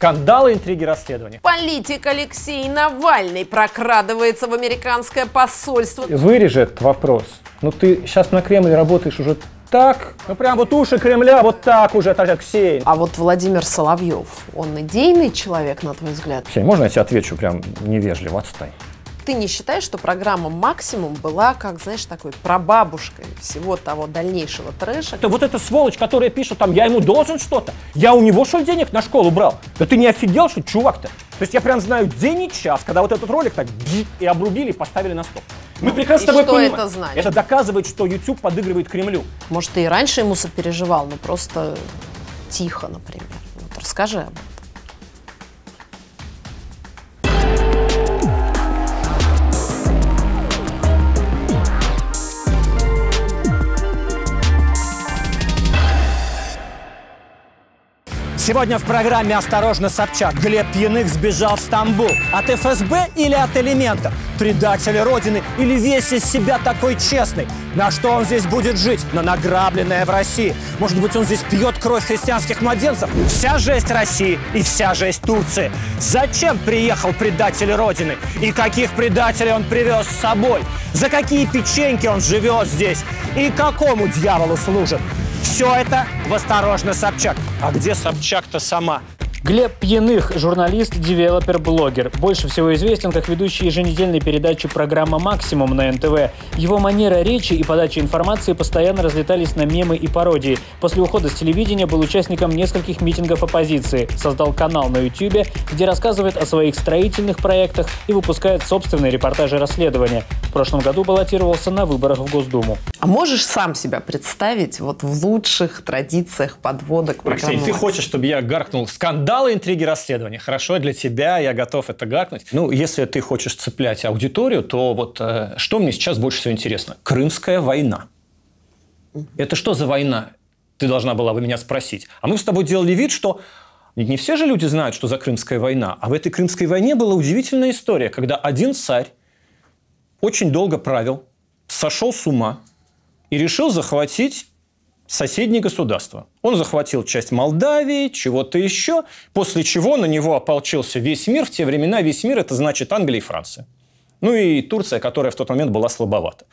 Скандалы, интриги, расследования. Политик Алексей Навальный прокрадывается в американское посольство. Вырежи этот вопрос. Ну ты сейчас на Кремле работаешь уже так, ну прям вот уши Кремля вот так уже, так Ксения. А вот Владимир Соловьев, он идейный человек, на твой взгляд? Ксения, можно я тебе отвечу прям невежливо, отстань? Ты не считаешь, что программа «Максимум» была, как, знаешь, такой прабабушкой всего того дальнейшего трэша? Это вот эта сволочь, которая пишет там, я ему должен что-то. Я у него что денег на школу брал? Да ты не офигел, что чувак-то? То есть я прям знаю день и час, когда вот этот ролик так и обрубили и поставили на стоп. Мы прекрасно и тобой что понимаем. это значит? Это доказывает, что YouTube подыгрывает Кремлю. Может, ты и раньше ему сопереживал, но просто тихо, например. Вот расскажи об этом. Сегодня в программе «Осторожно, Собчак» Глеб Пьяных сбежал в Стамбул. От ФСБ или от элементов? Предатель Родины или весь из себя такой честный? На что он здесь будет жить? На награбленное в России. Может быть, он здесь пьет кровь христианских младенцев? Вся жесть России и вся жесть Турции. Зачем приехал предатель Родины? И каких предателей он привез с собой? За какие печеньки он живет здесь? И какому дьяволу служит? Все это в «Осторожно, Собчак». А где Собчак-то сама? Глеб Пьяных, журналист, девелопер, блогер. Больше всего известен как ведущий еженедельной передачи программа «Максимум» на НТВ. Его манера речи и подача информации постоянно разлетались на мемы и пародии. После ухода с телевидения был участником нескольких митингов оппозиции. Создал канал на YouTube, где рассказывает о своих строительных проектах и выпускает собственные репортажи расследования. В прошлом году баллотировался на выборах в Госдуму. А можешь сам себя представить вот в лучших традициях подводок Алексей, программы ты «Максимум»? хочешь, чтобы я гаркнул скандалы, интриги, расследования? Хорошо, для тебя я готов это гаркнуть. Ну, если ты хочешь цеплять аудиторию, то вот э, что мне сейчас больше всего интересно? Крымская война. Это что за война? Ты должна была бы меня спросить. А мы с тобой делали вид, что не все же люди знают, что за Крымская война. А в этой Крымской войне была удивительная история, когда один царь очень долго правил, сошел с ума и решил захватить соседние государства. Он захватил часть Молдавии, чего-то еще, после чего на него ополчился весь мир. В те времена весь мир – это значит Англия и Франция. Ну и Турция, которая в тот момент была слабовата.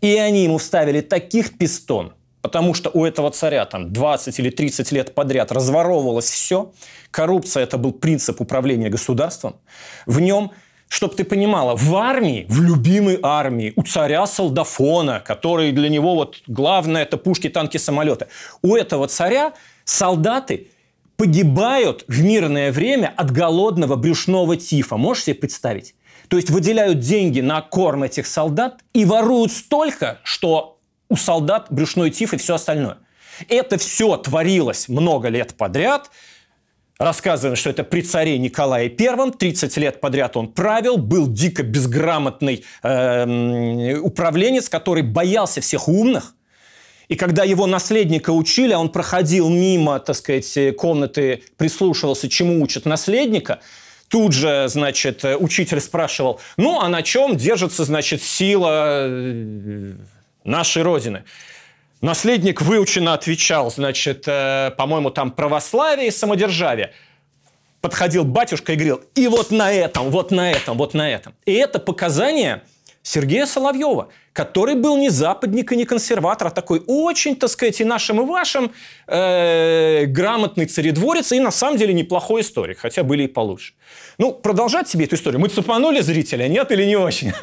И они ему вставили таких пистон, потому что у этого царя там 20 или 30 лет подряд разворовывалось все. Коррупция – это был принцип управления государством. В нем чтобы ты понимала, в армии, в любимой армии, у царя солдафона, который для него вот главное это пушки, танки, самолеты, у этого царя солдаты погибают в мирное время от голодного брюшного тифа. Можешь себе представить? То есть выделяют деньги на корм этих солдат и воруют столько, что у солдат брюшной тиф и все остальное. Это все творилось много лет подряд – Рассказываем, что это при царе Николае I, 30 лет подряд он правил, был дико безграмотный э, управленец, который боялся всех умных. И когда его наследника учили, а он проходил мимо, так сказать, комнаты, прислушивался, чему учат наследника, тут же, значит, учитель спрашивал, ну, а на чем держится, значит, сила э, нашей Родины? Наследник выученно отвечал, значит, э, по-моему, там православие и самодержавие. Подходил батюшка и говорил, и вот на этом, вот на этом, вот на этом. И это показания Сергея Соловьева, который был не западник и не консерватор, а такой очень, так сказать, и нашим, и вашим э, грамотный царедворец, и на самом деле неплохой историк, хотя были и получше. Ну, продолжать себе эту историю. Мы цепанули зрителя, нет или не очень?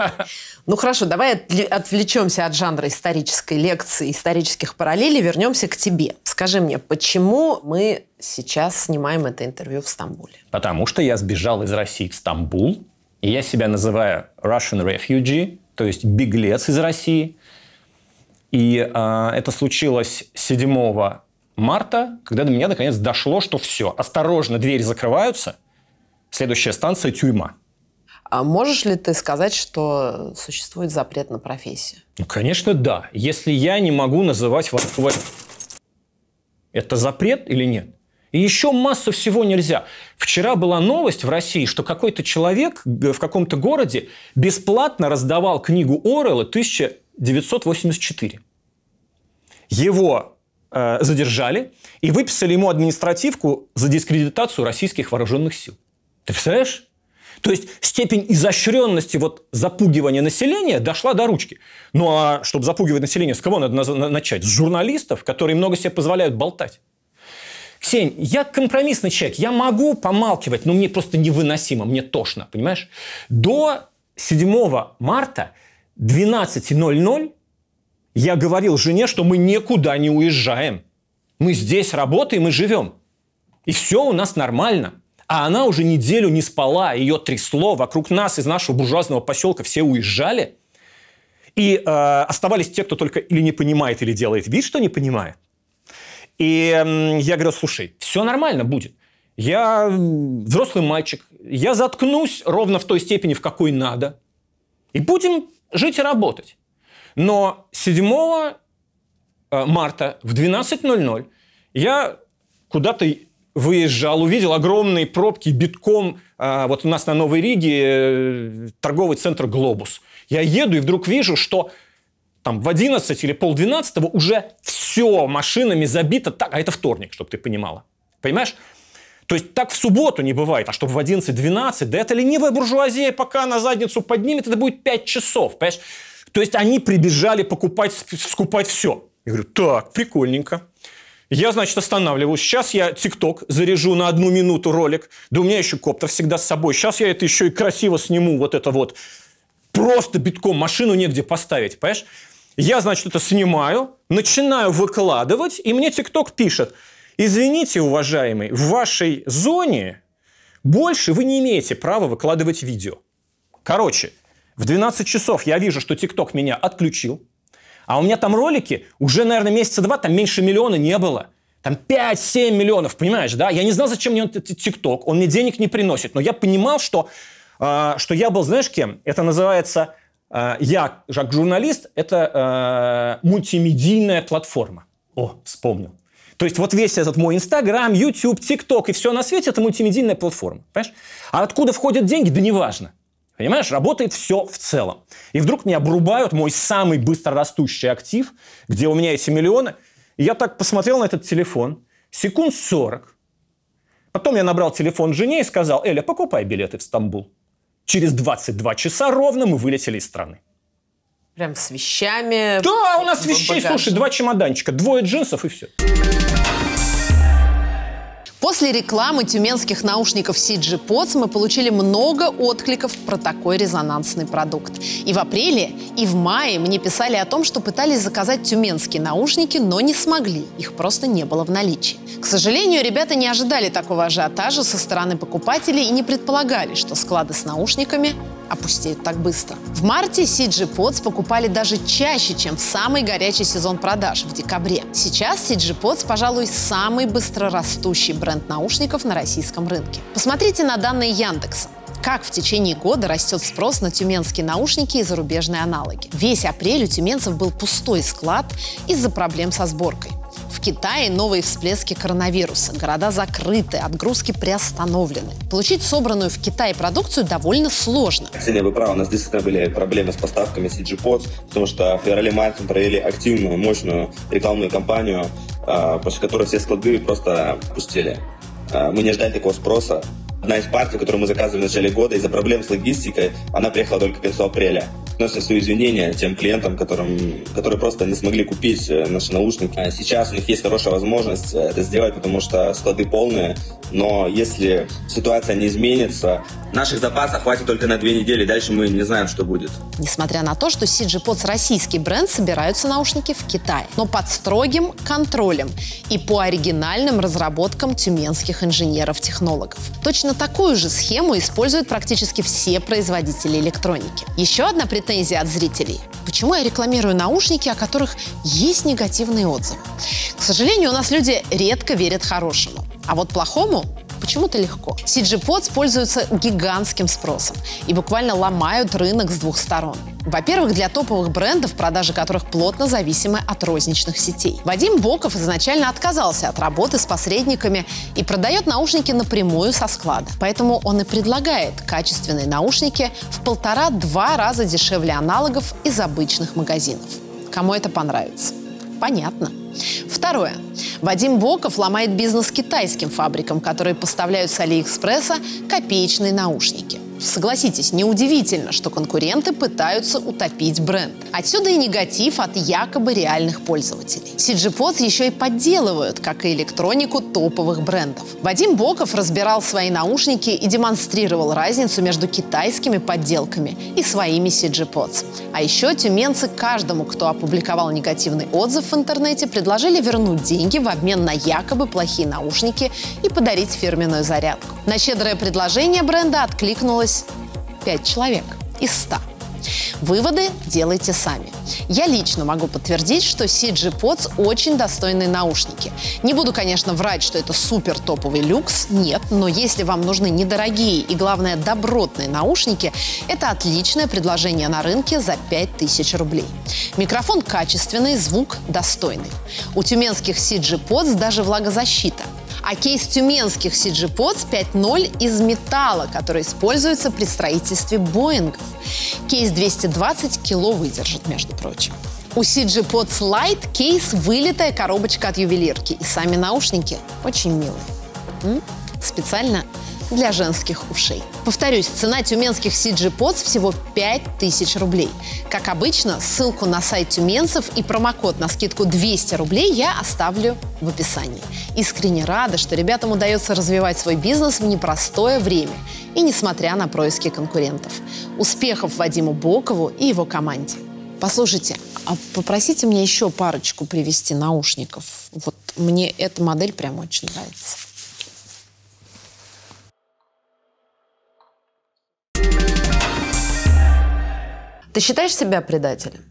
Ну хорошо, давай отвле- отвлечемся от жанра исторической лекции, исторических параллелей, вернемся к тебе. Скажи мне, почему мы сейчас снимаем это интервью в Стамбуле? Потому что я сбежал из России в Стамбул, и я себя называю Russian refugee, то есть беглец из России. И э, это случилось 7 марта, когда до меня наконец дошло, что все, осторожно, двери закрываются, следующая станция – тюрьма. А можешь ли ты сказать, что существует запрет на профессию? Ну, конечно, да. Если я не могу называть вас... Это запрет или нет? И еще массу всего нельзя. Вчера была новость в России, что какой-то человек в каком-то городе бесплатно раздавал книгу Орелла 1984. Его э, задержали и выписали ему административку за дискредитацию российских вооруженных сил. Ты представляешь? То есть степень изощренности вот запугивания населения дошла до ручки. Ну а чтобы запугивать население, с кого надо начать? С журналистов, которые много себе позволяют болтать. Ксень, я компромиссный человек, я могу помалкивать, но мне просто невыносимо, мне тошно, понимаешь? До 7 марта 12.00 я говорил жене, что мы никуда не уезжаем. Мы здесь работаем и живем. И все у нас нормально. А она уже неделю не спала, ее трясло, вокруг нас из нашего буржуазного поселка все уезжали. И э, оставались те, кто только или не понимает, или делает вид, что не понимает. И э, я говорю, слушай, все нормально будет. Я взрослый мальчик, я заткнусь ровно в той степени, в какой надо. И будем жить и работать. Но 7 э, марта в 12.00 я куда-то выезжал, увидел огромные пробки, битком. А, вот у нас на Новой Риге э, торговый центр «Глобус». Я еду и вдруг вижу, что там в 11 или полдвенадцатого уже все машинами забито так, а это вторник, чтобы ты понимала. Понимаешь? То есть так в субботу не бывает, а чтобы в 11-12, да это ленивая буржуазия пока на задницу поднимет, это будет 5 часов, понимаешь? То есть они прибежали покупать, скупать все. Я говорю, так, прикольненько. Я, значит, останавливаюсь. Сейчас я ТикТок заряжу на одну минуту ролик. Да у меня еще коптер всегда с собой. Сейчас я это еще и красиво сниму. Вот это вот. Просто битком. Машину негде поставить, понимаешь? Я, значит, это снимаю, начинаю выкладывать, и мне ТикТок пишет. Извините, уважаемый, в вашей зоне больше вы не имеете права выкладывать видео. Короче, в 12 часов я вижу, что ТикТок меня отключил. А у меня там ролики уже, наверное, месяца два, там меньше миллиона не было. Там 5-7 миллионов, понимаешь, да? Я не знал, зачем мне ТикТок, он мне денег не приносит. Но я понимал, что, э, что я был, знаешь, кем? Это называется, я, как журналист, это э, мультимедийная платформа. О, вспомнил. То есть вот весь этот мой Инстаграм, YouTube, ТикТок и все на свете – это мультимедийная платформа. Понимаешь? А откуда входят деньги, да неважно. Понимаешь, работает все в целом. И вдруг мне обрубают мой самый быстро растущий актив, где у меня эти миллионы. И я так посмотрел на этот телефон, секунд 40. Потом я набрал телефон жене и сказал, Эля, покупай билеты в Стамбул. Через 22 часа ровно мы вылетели из страны. Прям с вещами. Да, у нас вещей, слушай, два чемоданчика, двое джинсов и все. После рекламы тюменских наушников CG Pods мы получили много откликов про такой резонансный продукт. И в апреле, и в мае мне писали о том, что пытались заказать тюменские наушники, но не смогли. Их просто не было в наличии. К сожалению, ребята не ожидали такого ажиотажа со стороны покупателей и не предполагали, что склады с наушниками опустеют так быстро. В марте CG Pods покупали даже чаще, чем в самый горячий сезон продаж в декабре. Сейчас CG Pods, пожалуй, самый быстрорастущий бренд наушников на российском рынке. Посмотрите на данные Яндекса как в течение года растет спрос на тюменские наушники и зарубежные аналоги. Весь апрель у тюменцев был пустой склад из-за проблем со сборкой. В Китае новые всплески коронавируса. Города закрыты, отгрузки приостановлены. Получить собранную в Китае продукцию довольно сложно. Ксения, вы правы, у нас действительно были проблемы с поставками CG Pods, потому что в феврале-марте мы провели активную, мощную рекламную кампанию, а, после которой все склады просто пустили. А, мы не ждали такого спроса. Одна из партий, которую мы заказывали в начале года, из-за проблем с логистикой, она приехала только к концу апреля. Носим свои извинения тем клиентам, которым, которые просто не смогли купить э, наши наушники. А сейчас у них есть хорошая возможность э, это сделать, потому что склады полные. Но если ситуация не изменится, наших запасов хватит только на две недели. Дальше мы не знаем, что будет. Несмотря на то, что CG Pods российский бренд, собираются наушники в Китае. Но под строгим контролем и по оригинальным разработкам тюменских инженеров-технологов. Точно такую же схему используют практически все производители электроники. Еще одна претензия от зрителей. Почему я рекламирую наушники, о которых есть негативные отзывы? К сожалению, у нас люди редко верят хорошему. А вот плохому почему-то легко. CG Pods пользуются гигантским спросом и буквально ломают рынок с двух сторон. Во-первых, для топовых брендов, продажи которых плотно зависимы от розничных сетей. Вадим Боков изначально отказался от работы с посредниками и продает наушники напрямую со склада. Поэтому он и предлагает качественные наушники в полтора-два раза дешевле аналогов из обычных магазинов. Кому это понравится? Понятно. Второе. Вадим Боков ломает бизнес китайским фабрикам, которые поставляют с Алиэкспресса копеечные наушники. Согласитесь, неудивительно, что конкуренты пытаются утопить бренд. Отсюда и негатив от якобы реальных пользователей. CG Pods еще и подделывают, как и электронику топовых брендов. Вадим Боков разбирал свои наушники и демонстрировал разницу между китайскими подделками и своими CG Pods. А еще тюменцы каждому, кто опубликовал негативный отзыв в интернете, предложили вернуть деньги в обмен на якобы плохие наушники и подарить фирменную зарядку. На щедрое предложение бренда откликнулось 5 человек из 100. Выводы делайте сами. Я лично могу подтвердить, что CG Pods очень достойные наушники. Не буду, конечно, врать, что это супер топовый люкс, нет, но если вам нужны недорогие и, главное, добротные наушники, это отличное предложение на рынке за 5000 рублей. Микрофон качественный, звук достойный. У тюменских CG Pods даже влагозащита – а кейс тюменских CG Pods 5.0 из металла, который используется при строительстве Боингов. Кейс 220 кило выдержит, между прочим. У CG Pods Lite кейс вылитая коробочка от ювелирки. И сами наушники очень милые. М? Специально для женских ушей. Повторюсь, цена тюменских CG Pods всего 5000 рублей. Как обычно, ссылку на сайт тюменцев и промокод на скидку 200 рублей я оставлю в описании. Искренне рада, что ребятам удается развивать свой бизнес в непростое время и несмотря на происки конкурентов. Успехов Вадиму Бокову и его команде. Послушайте, а попросите мне еще парочку привезти наушников. Вот мне эта модель прям очень нравится. Ты считаешь себя предателем?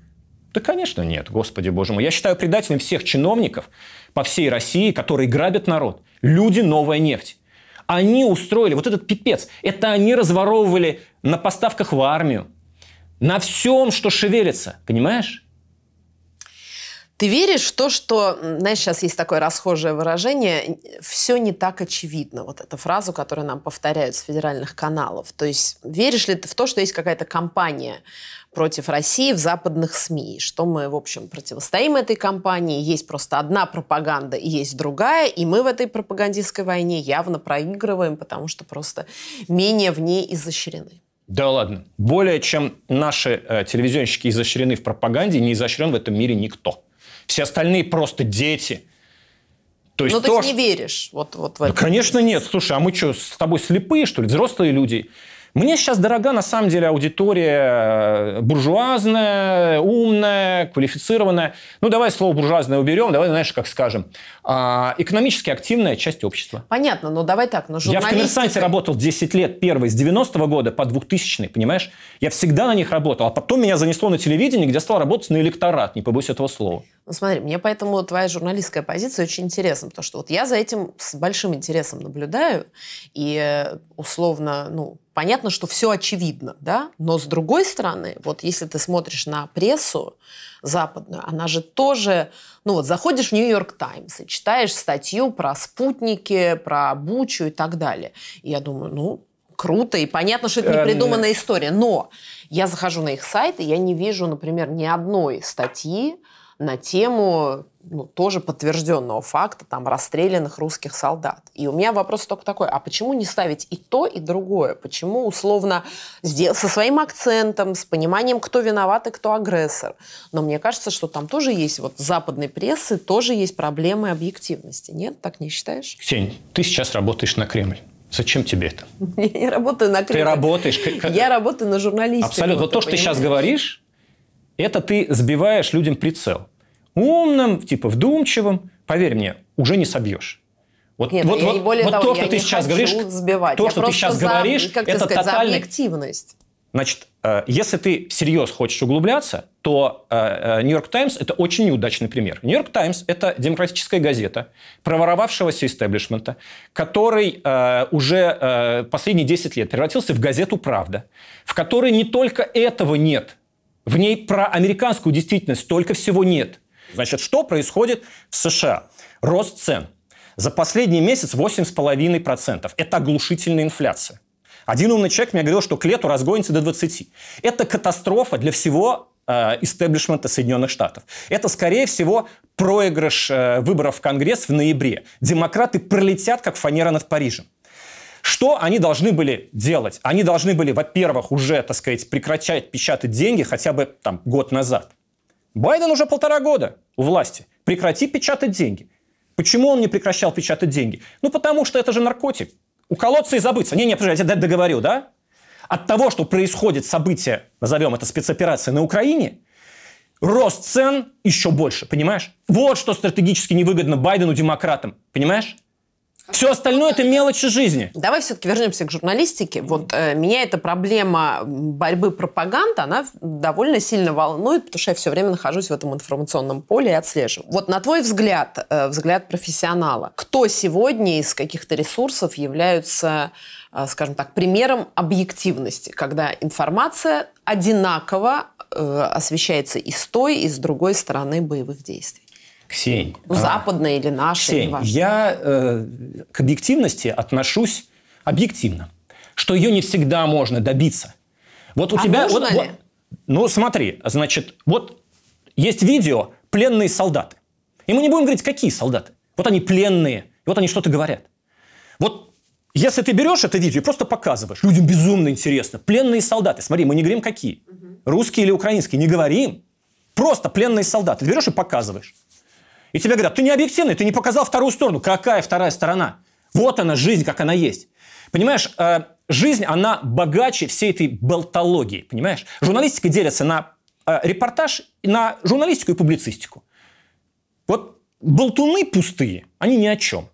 Да, конечно, нет, господи боже мой. Я считаю предателем всех чиновников по всей России, которые грабят народ. Люди – новая нефть. Они устроили вот этот пипец. Это они разворовывали на поставках в армию, на всем, что шевелится. Понимаешь? Ты веришь в то, что, знаешь, сейчас есть такое расхожее выражение, все не так очевидно, вот эту фразу, которую нам повторяют с федеральных каналов. То есть веришь ли ты в то, что есть какая-то компания, против России в западных СМИ, что мы, в общем, противостоим этой кампании. Есть просто одна пропаганда и есть другая, и мы в этой пропагандистской войне явно проигрываем, потому что просто менее в ней изощрены. Да ладно. Более чем наши э, телевизионщики изощрены в пропаганде, не изощрен в этом мире никто. Все остальные просто дети. То есть, ну, то, ты не веришь вот, вот в это? Да, конечно, нет. Слушай, а мы что, с тобой слепые, что ли? Взрослые люди. Мне сейчас дорога, на самом деле, аудитория э, буржуазная, умная, квалифицированная. Ну, давай слово буржуазное уберем, давай, знаешь, как скажем. А, экономически активная часть общества. Понятно, но давай так, но Я в «Коммерсанте» работал 10 лет, первый, с 90-го года по 2000 понимаешь? Я всегда на них работал, а потом меня занесло на телевидение, где стал работать на электорат, не побоюсь этого слова. Ну, смотри, мне поэтому твоя журналистская позиция очень интересна, потому что вот я за этим с большим интересом наблюдаю, и э, условно, ну, понятно, что все очевидно, да, но с другой стороны, вот если ты смотришь на прессу западную, она же тоже, ну вот заходишь в Нью-Йорк Таймс и читаешь статью про спутники, про Бучу и так далее, и я думаю, ну, круто, и понятно, что это не придуманная история, но я захожу на их сайт, и я не вижу, например, ни одной статьи, на тему ну, тоже подтвержденного факта там расстрелянных русских солдат. И у меня вопрос только такой, а почему не ставить и то, и другое? Почему условно со своим акцентом, с пониманием, кто виноват и кто агрессор? Но мне кажется, что там тоже есть, вот западной прессы тоже есть проблемы объективности. Нет, так не считаешь? Ксень, ты сейчас работаешь на Кремль. Зачем тебе это? Я не работаю на Кремль. Ты работаешь... Я работаю на журналистике. Абсолютно. Вот то, что ты сейчас говоришь, это ты сбиваешь людям прицел. Умным, типа вдумчивым, поверь мне, уже не собьешь. Вот, Нет, вот, вот, более вот того, то, что ты сейчас говоришь, сбивать. то, я что ты сейчас за, говоришь, как это сказать, тотальный... за объективность. Значит, э, если ты всерьез хочешь углубляться, то Нью-Йорк э, Таймс э, – это очень неудачный пример. Нью-Йорк Таймс – это демократическая газета проворовавшегося истеблишмента, который уже последние 10 лет превратился в газету «Правда», в которой не только этого нет – в ней про американскую действительность столько всего нет. Значит, что происходит в США? Рост цен. За последний месяц 8,5%. Это оглушительная инфляция. Один умный человек мне говорил, что к лету разгонится до 20. Это катастрофа для всего э, истеблишмента Соединенных Штатов. Это, скорее всего, проигрыш э, выборов в Конгресс в ноябре. Демократы пролетят, как фанера над Парижем. Что они должны были делать? Они должны были, во-первых, уже, так сказать, прекращать печатать деньги хотя бы там год назад. Байден уже полтора года у власти. Прекрати печатать деньги. Почему он не прекращал печатать деньги? Ну, потому что это же наркотик. Уколоться и забыться. Не-не, подожди, я договорю, да? От того, что происходит событие, назовем это спецоперация на Украине, рост цен еще больше, понимаешь? Вот что стратегически невыгодно Байдену, демократам, понимаешь? Все остальное это мелочи жизни. Давай все-таки вернемся к журналистике. Вот э, меня эта проблема борьбы пропаганды, она довольно сильно волнует, потому что я все время нахожусь в этом информационном поле и отслеживаю. Вот на твой взгляд, э, взгляд профессионала, кто сегодня из каких-то ресурсов являются, э, скажем так, примером объективности, когда информация одинаково э, освещается и с той, и с другой стороны боевых действий? Ксень. Ну, западная или наша, Ксень, неважно. я э, к объективности отношусь объективно, что ее не всегда можно добиться. Вот у А тебя... можно вот- ли? вот- ну, смотри, значит, вот есть видео «Пленные солдаты». И мы не будем говорить, какие солдаты. Вот они пленные, вот они что-то говорят. Вот если ты берешь это видео и просто показываешь, людям безумно интересно. Пленные солдаты. Смотри, мы не говорим, какие. Русские или украинские. Не говорим. Просто пленные солдаты. Ты берешь и показываешь. И тебе говорят, ты не объективный, ты не показал вторую сторону. Какая вторая сторона? Вот она, жизнь, как она есть. Понимаешь, э, жизнь, она богаче всей этой болтологии, понимаешь? Журналистика делится на э, репортаж, на журналистику и публицистику. Вот болтуны пустые, они ни о чем.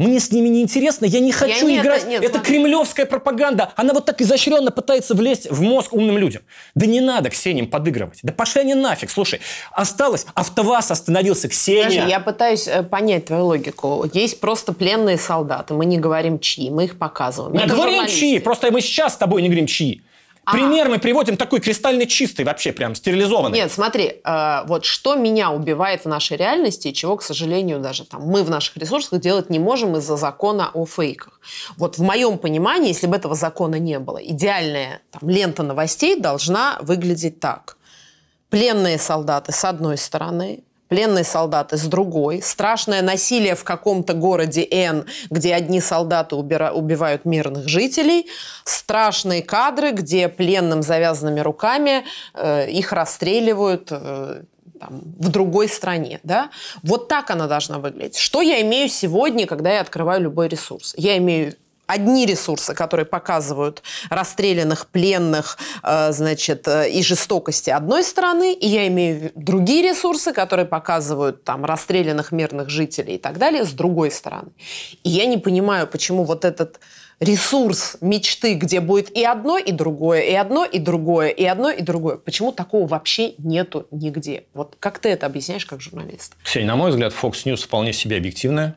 Мне с ними не интересно, я не хочу это- играть. нет, это смотри. кремлевская пропаганда. Она вот так изощренно пытается влезть в мозг умным людям. Да не надо Ксениям подыгрывать. Да пошли они нафиг. Слушай, осталось, АвтоВАЗ остановился, Ксения. Подожди, я пытаюсь э, понять твою логику. Есть просто пленные солдаты. Мы не говорим чьи, мы их показываем. Это говорим журналисты. чьи, просто мы сейчас с тобой не говорим чьи. А. Пример мы приводим такой кристально чистый, вообще прям стерилизованный. Нет, смотри, э, вот что меня убивает в нашей реальности, и чего, к сожалению, даже там мы в наших ресурсах делать не можем из-за закона о фейках. Вот в моем понимании, если бы этого закона не было, идеальная там, лента новостей должна выглядеть так. Пленные солдаты с одной стороны, пленные солдаты с другой, страшное насилие в каком-то городе Н, где одни солдаты убира- убивают мирных жителей, страшные кадры, где пленным завязанными руками э, их расстреливают э, там, в другой стране. Да? Вот так она должна выглядеть. Что я имею сегодня, когда я открываю любой ресурс? Я имею одни ресурсы, которые показывают расстрелянных, пленных, э, значит, э, и жестокости одной стороны, и я имею другие ресурсы, которые показывают там расстрелянных мирных жителей и так далее с другой стороны. И я не понимаю, почему вот этот ресурс мечты, где будет и одно, и другое, и одно, и другое, и одно, и другое. Почему такого вообще нету нигде? Вот как ты это объясняешь как журналист? Ксения, на мой взгляд, Fox News вполне себе объективная.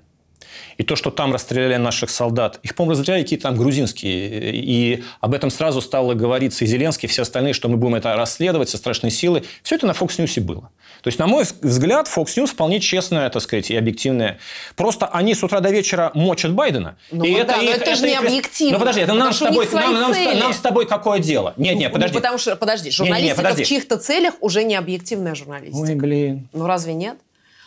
И то, что там расстреляли наших солдат, их, по-моему, расстреляли какие-то там грузинские. И об этом сразу стало говориться и Зеленский, и все остальные, что мы будем это расследовать со страшной силой. Все это на Fox News было. То есть, на мой взгляд, Fox News вполне честная, так сказать, и объективная. Просто они с утра до вечера мочат Байдена. Ну и да, но их- это же не их- объективно. Ну подожди, это нам с тобой, нам, нам с- цели. нам с тобой какое дело? Нет, нет, Ну, подожди. потому что, подожди, журналистика подожди. в чьих-то целях уже не объективная журналистика. Ой, блин. Ну разве нет?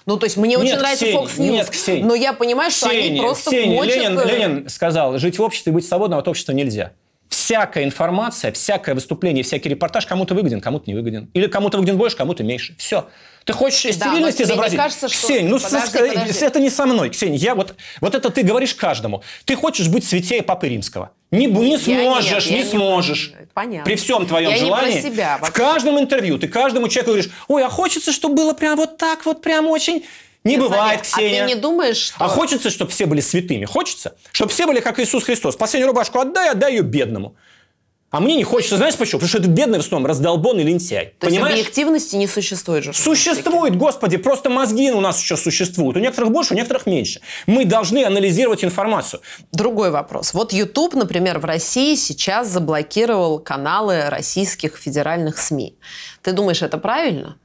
Ну, то есть мне очень Нет, нравится Ксень, Fox News, нет, Ксень. но я понимаю, что они Ксения, просто Ксения, мочат... Ленин, э, Ленин сказал, жить в обществе и быть свободным от общества нельзя. Всякая информация, всякое выступление, всякий репортаж кому-то выгоден, кому-то не выгоден. Или кому-то выгоден больше, кому-то меньше. Все. Ты хочешь стерильность тебе не изобразить? кажется, что- Ксень, ну Подожди, ска- подожди. это не со мной, Ксень. Я вот, вот это ты говоришь каждому. Ты хочешь быть святее Папы Римского. Не, не Я сможешь, нет, я не не- сможешь. Понятно. При всем твоем Я не про желании. себя в каждом интервью ты каждому человеку говоришь, ой, а хочется, чтобы было прям вот так вот, прям очень... Не Нет, бывает, смотри, Ксения. А ты не думаешь, что... А хочется, чтобы все были святыми? Хочется? Чтобы все были как Иисус Христос. Последнюю рубашку отдай, отдай ее бедному. А мне не хочется, знаешь почему? Потому что этот бедный в основном раздолбанный лентяй. То есть Понимаешь? объективности не существует же. Существует, господи, просто мозги у нас еще существуют. У некоторых больше, у некоторых меньше. Мы должны анализировать информацию. Другой вопрос. Вот YouTube, например, в России сейчас заблокировал каналы российских федеральных СМИ. Ты думаешь, это правильно?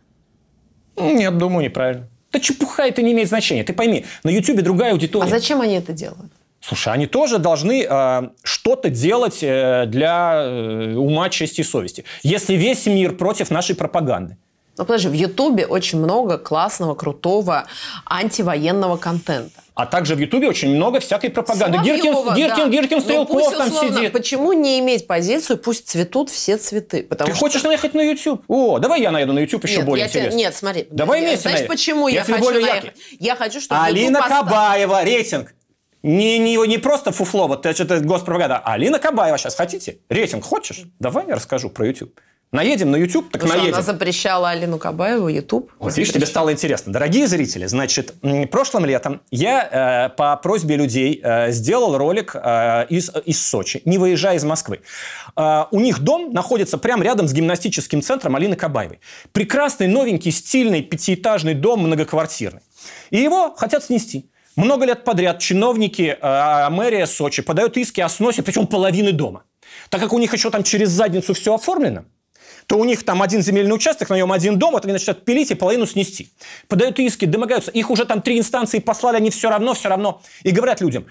Нет, думаю, неправильно. Да чепуха, это не имеет значения. Ты пойми, на Ютубе другая аудитория. А зачем они это делают? Слушай, они тоже должны э, что-то делать э, для э, ума, чести и совести. Если весь мир против нашей пропаганды, Ну, подожди, в Ютубе очень много классного, крутого антивоенного контента. А также в Ютубе очень много всякой пропаганды. Соловьева, Гиркин, Гиркин, да. Гиркин, Ну, Стрелков пусть, там условно, сидит. Почему не иметь позицию, пусть цветут все цветы? Потому Ты что... хочешь наехать на YouTube? О, давай я наеду на YouTube еще Нет, более я тебе- интересно. Нет, смотри. Давай Я- вместе Знаешь, наедем. почему я Если хочу наехать? яркий. Я хочу, чтобы Алина Кабаева, рейтинг. Не, не, не просто фуфло, вот это госпропаганда. а Алина Кабаева сейчас хотите? Рейтинг хочешь? Давай я расскажу про YouTube. Наедем на YouTube, так что наедем. Она запрещала Алину Кабаеву, YouTube. Вот видишь, тебе стало интересно. Дорогие зрители, значит, прошлым летом я э, по просьбе людей э, сделал ролик э, из, из Сочи, не выезжая из Москвы. Э, у них дом находится прямо рядом с гимнастическим центром Алины Кабаевой. Прекрасный, новенький, стильный, пятиэтажный дом, многоквартирный. И его хотят снести. Много лет подряд чиновники э, мэрия Сочи подают иски о сносе, причем половины дома. Так как у них еще там через задницу все оформлено, то у них там один земельный участок, на нем один дом, вот они начинают пилить и половину снести. Подают иски, домогаются. Их уже там три инстанции послали, они все равно, все равно. И говорят людям,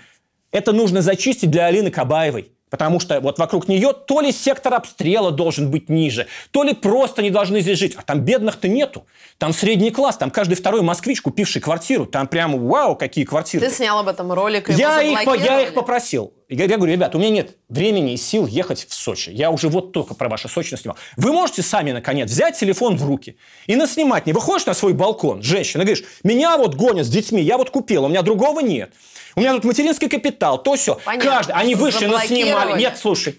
это нужно зачистить для Алины Кабаевой. Потому что вот вокруг нее то ли сектор обстрела должен быть ниже, то ли просто не должны здесь жить. А там бедных-то нету. Там средний класс, там каждый второй москвич, купивший квартиру. Там прям вау, какие квартиры. Ты снял об этом ролик, Я их, я их попросил. Я, я говорю, ребят, у меня нет времени и сил ехать в Сочи. Я уже вот только про ваше Сочи наснимал. Вы можете сами, наконец, взять телефон в руки и наснимать. Не выходишь на свой балкон, женщина, говоришь, меня вот гонят с детьми, я вот купила, у меня другого нет. У меня тут материнский капитал, то все. Каждый, они вышли, наснимали. Нет, слушай.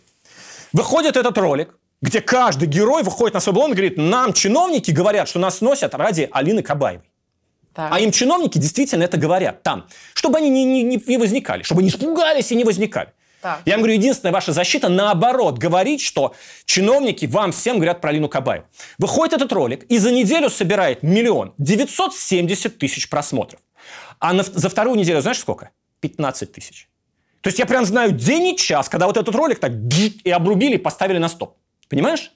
Выходит этот ролик, где каждый герой выходит на свой балкон и говорит, нам чиновники говорят, что нас носят ради Алины Кабаевой. Так. А им чиновники действительно это говорят там, чтобы они не, не- не- возникали, чтобы не испугались и не возникали. Так. Я им говорю, единственная ваша защита, наоборот, говорить, что чиновники вам всем говорят про Алину Кабаеву. Выходит этот ролик и за неделю собирает миллион 970 тысяч просмотров. А на- за вторую неделю знаешь сколько? 15 тысяч. То есть я прям знаю день и час, когда вот этот ролик так и обрубили, и поставили на стоп. Понимаешь?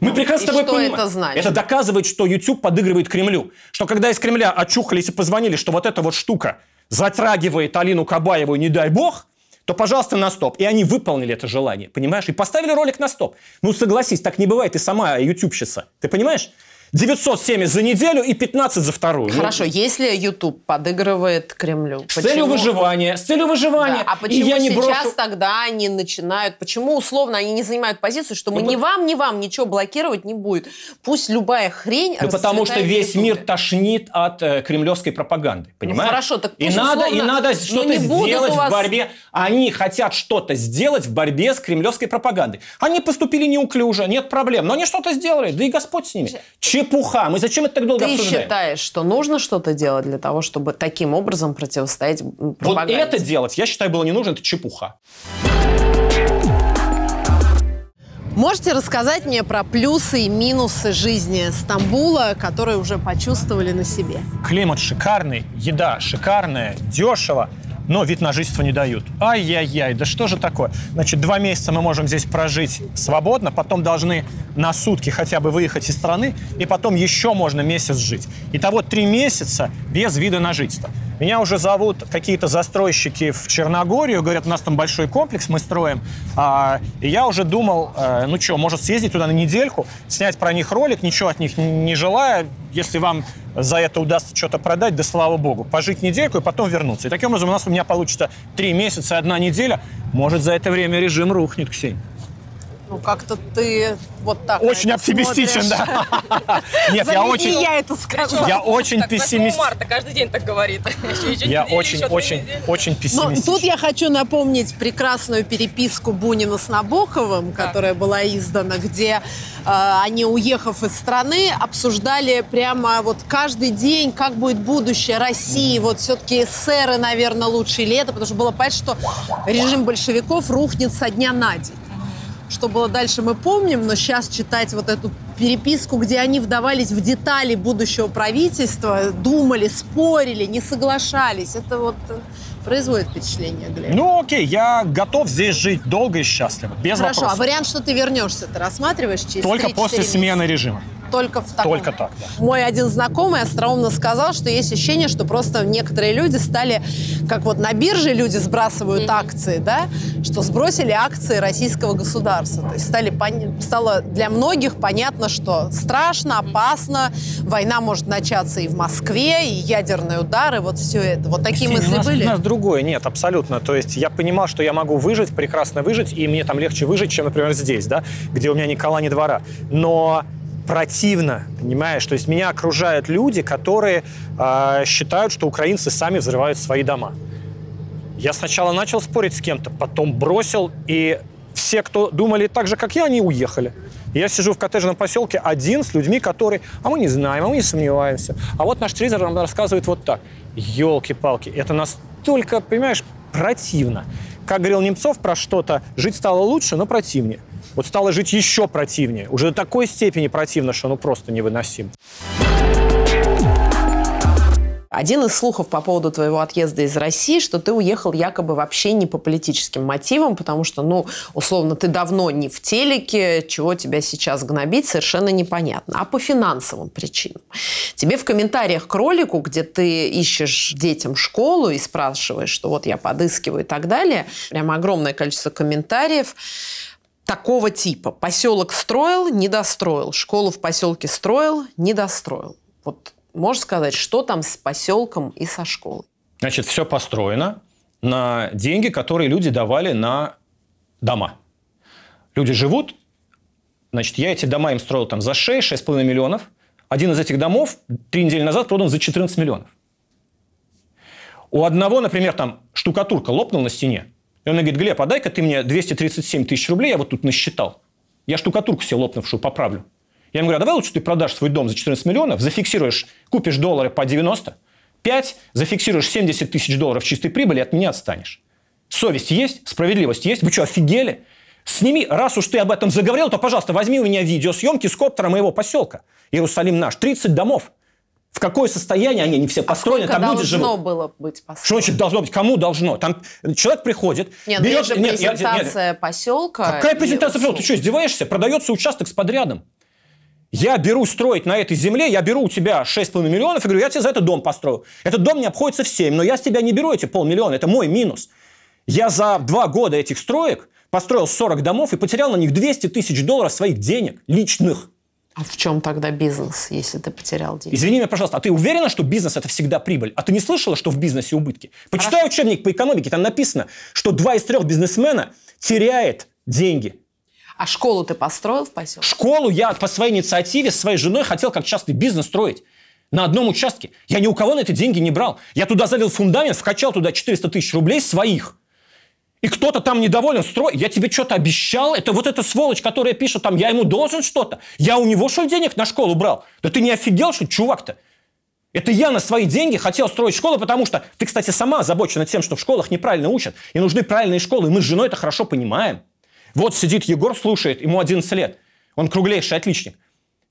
Мы прекрасно и с тобой что понимаем. это значит? Это доказывает, что YouTube подыгрывает Кремлю. Что когда из Кремля очухались и позвонили, что вот эта вот штука затрагивает Алину Кабаеву, не дай бог, то, пожалуйста, на стоп. И они выполнили это желание, понимаешь? И поставили ролик на стоп. Ну, согласись, так не бывает. Ты сама ютубщица. Ты понимаешь? 970 за неделю и 15 за вторую. Ну, Хорошо, если YouTube подыгрывает Кремлю, с целью почему- выживания. С целью выживания. Да, А И почему я не сейчас брошу- тогда они начинают, почему условно они не занимают позицию, что мы Ну, ни по- вам, ни вам ничего блокировать не будет. Пусть любая хрень Ну, потому что весь мир тошнит от э, кремлевской пропаганды, понимаешь? хорошо, так и пусть надо, и условно, надо ну, что-то не будут сделать вас- в борьбе. Они хотят что-то сделать в борьбе с кремлевской пропагандой. Они поступили неуклюже, нет проблем, но они что-то сделали, да и Господь с ними. Чепуха. Мы зачем это так долго Ты обсуждаем? считаешь, что нужно что-то делать для того, чтобы таким образом противостоять м, Вот пропаганде? это делать, я считаю, было не нужно, это чепуха. Можете рассказать мне про плюсы и минусы жизни Стамбула, которые уже почувствовали на себе? Климат шикарный, еда шикарная, дешево, но вид на жительство не дают. Ай-яй-яй, да что же такое? Значит, два месяца мы можем здесь прожить свободно, потом должны на сутки хотя бы выехать из страны, и потом еще можно месяц жить. Итого три месяца без вида на жительство. Меня уже зовут какие-то застройщики в Черногорию, говорят, у нас там большой комплекс, мы строим. А, и я уже думал, э, ну что, может съездить туда на недельку, снять про них ролик, ничего от них не желая, если вам за это удастся что-то продать, да слава богу, пожить недельку и потом вернуться. И таким образом у нас у меня получится три месяца, одна неделя. Может, за это время режим рухнет, Ксень. Ну, как-то ты вот так на Очень это оптимистичен, смотришь. да. Нет, я очень... я это сказала. Я очень Так, 8 пессимист. марта каждый день так говорит. Я очень, очень, очень пессимистичен. тут я хочу напомнить прекрасную переписку Бунина с Набоковым, которая была издана, где э, они, уехав из страны, обсуждали прямо вот каждый день, как будет будущее России. Вот все-таки СССР, наверное, лучшее лето, потому что было понятно, что режим большевиков рухнет со дня на день. Что было дальше, мы помним, но сейчас читать вот эту переписку, где они вдавались в детали будущего правительства, думали, спорили, не соглашались, это вот э, производит впечатление, Глеб. Ну окей, я готов здесь жить долго и счастливо, без Хорошо, а вопросов. вариант, что ты вернешься, ты рассматриваешь через Только 3-4 после месяца? смены режима. Только в таком. Только так, да. Мой один знакомый остроумно сказал, что есть ощущение, что просто некоторые люди стали, как вот на бирже люди сбрасывают акции, да, что сбросили акции российского государства. То есть стали, пон- стало для многих понятно, что страшно, опасно, война может начаться и в Москве, и ядерные удары, вот все это. Вот такие Ксения, мысли у нас, были? У нас другое, нет, абсолютно. То есть я понимал, что я могу выжить, прекрасно выжить, и мне там легче выжить, чем, например, здесь, да, где у меня ни кола, ни двора. Но противно, понимаешь? То есть меня окружают люди, которые э, считают, что украинцы сами взрывают свои дома. Я сначала начал спорить с кем-то, потом бросил, и все, кто думали так же, как я, они уехали. Я сижу в коттеджном поселке один с людьми, которые, а мы не знаем, а мы не сомневаемся. А вот наш телевизор нам рассказывает вот так. Елки-палки, это настолько, понимаешь, противно. Как говорил Немцов про что-то, жить стало лучше, но противнее. Вот стало жить еще противнее. Уже до такой степени противно, что ну просто невыносимо. Один из слухов по поводу твоего отъезда из России, что ты уехал якобы вообще не по политическим мотивам, потому что, ну, условно, ты давно не в телеке, чего тебя сейчас гнобить, совершенно непонятно, а по финансовым причинам. Тебе в комментариях к ролику, где ты ищешь детям школу и спрашиваешь, что вот я подыскиваю и так далее, прямо огромное количество комментариев, такого типа. Поселок строил, не достроил. Школу в поселке строил, не достроил. Вот можешь сказать, что там с поселком и со школой? Значит, все построено на деньги, которые люди давали на дома. Люди живут, значит, я эти дома им строил там за 6-6,5 миллионов. Один из этих домов три недели назад продан за 14 миллионов. У одного, например, там штукатурка лопнула на стене. И он мне говорит, Глеб, а дай-ка ты мне 237 тысяч рублей, я вот тут насчитал. Я штукатурку себе лопнувшую поправлю. Я ему говорю, а давай лучше ты продашь свой дом за 14 миллионов, зафиксируешь, купишь доллары по 90, 5, зафиксируешь 70 тысяч долларов чистой прибыли, от меня отстанешь. Совесть есть, справедливость есть. Вы что, офигели? Сними, раз уж ты об этом заговорил, то, пожалуйста, возьми у меня видеосъемки с коптера моего поселка. Иерусалим наш. 30 домов. В какое состояние они, они все построены, а там люди должно живут. было быть Что построено? значит должно быть? Кому должно? Там человек приходит, Нет, ну берет... же нет, я- нет, презентация поселка. Какая презентация? услуг. Ты что, издеваешься? Продается участок с подрядом. Я беру строить на этой земле, я беру у тебя 6,5 миллионов и говорю, я тебе за это дом построю. Этот дом мне обходится в 7, но я с тебя не беру эти полмиллиона, это мой минус. Я за два года этих строек построил 40 домов и потерял на них 200 тысяч долларов своих денег личных. А в чем тогда бизнес, если ты потерял деньги? Извини меня, пожалуйста, а ты уверена, что бизнес – это всегда прибыль? А ты не слышала, что в бизнесе убытки? Почитай учебник по экономике, там написано, что два из трех бизнесмена теряет деньги. А школу ты построил в поселке? Школу я по своей инициативе с своей женой хотел как частный бизнес строить. На одном участке. Я ни у кого на эти деньги не брал. Я туда залил фундамент, вкачал туда 400 тысяч рублей своих. И кто-то там недоволен строй. Я тебе что-то обещал. Это вот эта сволочь, которая пишет там, я ему должен что-то. Я у него, что денег на школу брал? Да ты не офигел, что чувак-то? Это я на свои деньги хотел строить школу, потому что ты, кстати, сама озабочена тем, что в школах неправильно учат. И нужны правильные школы. И мы с женой это хорошо понимаем. Вот сидит Егор, слушает, ему 11 лет. Он круглейший отличник.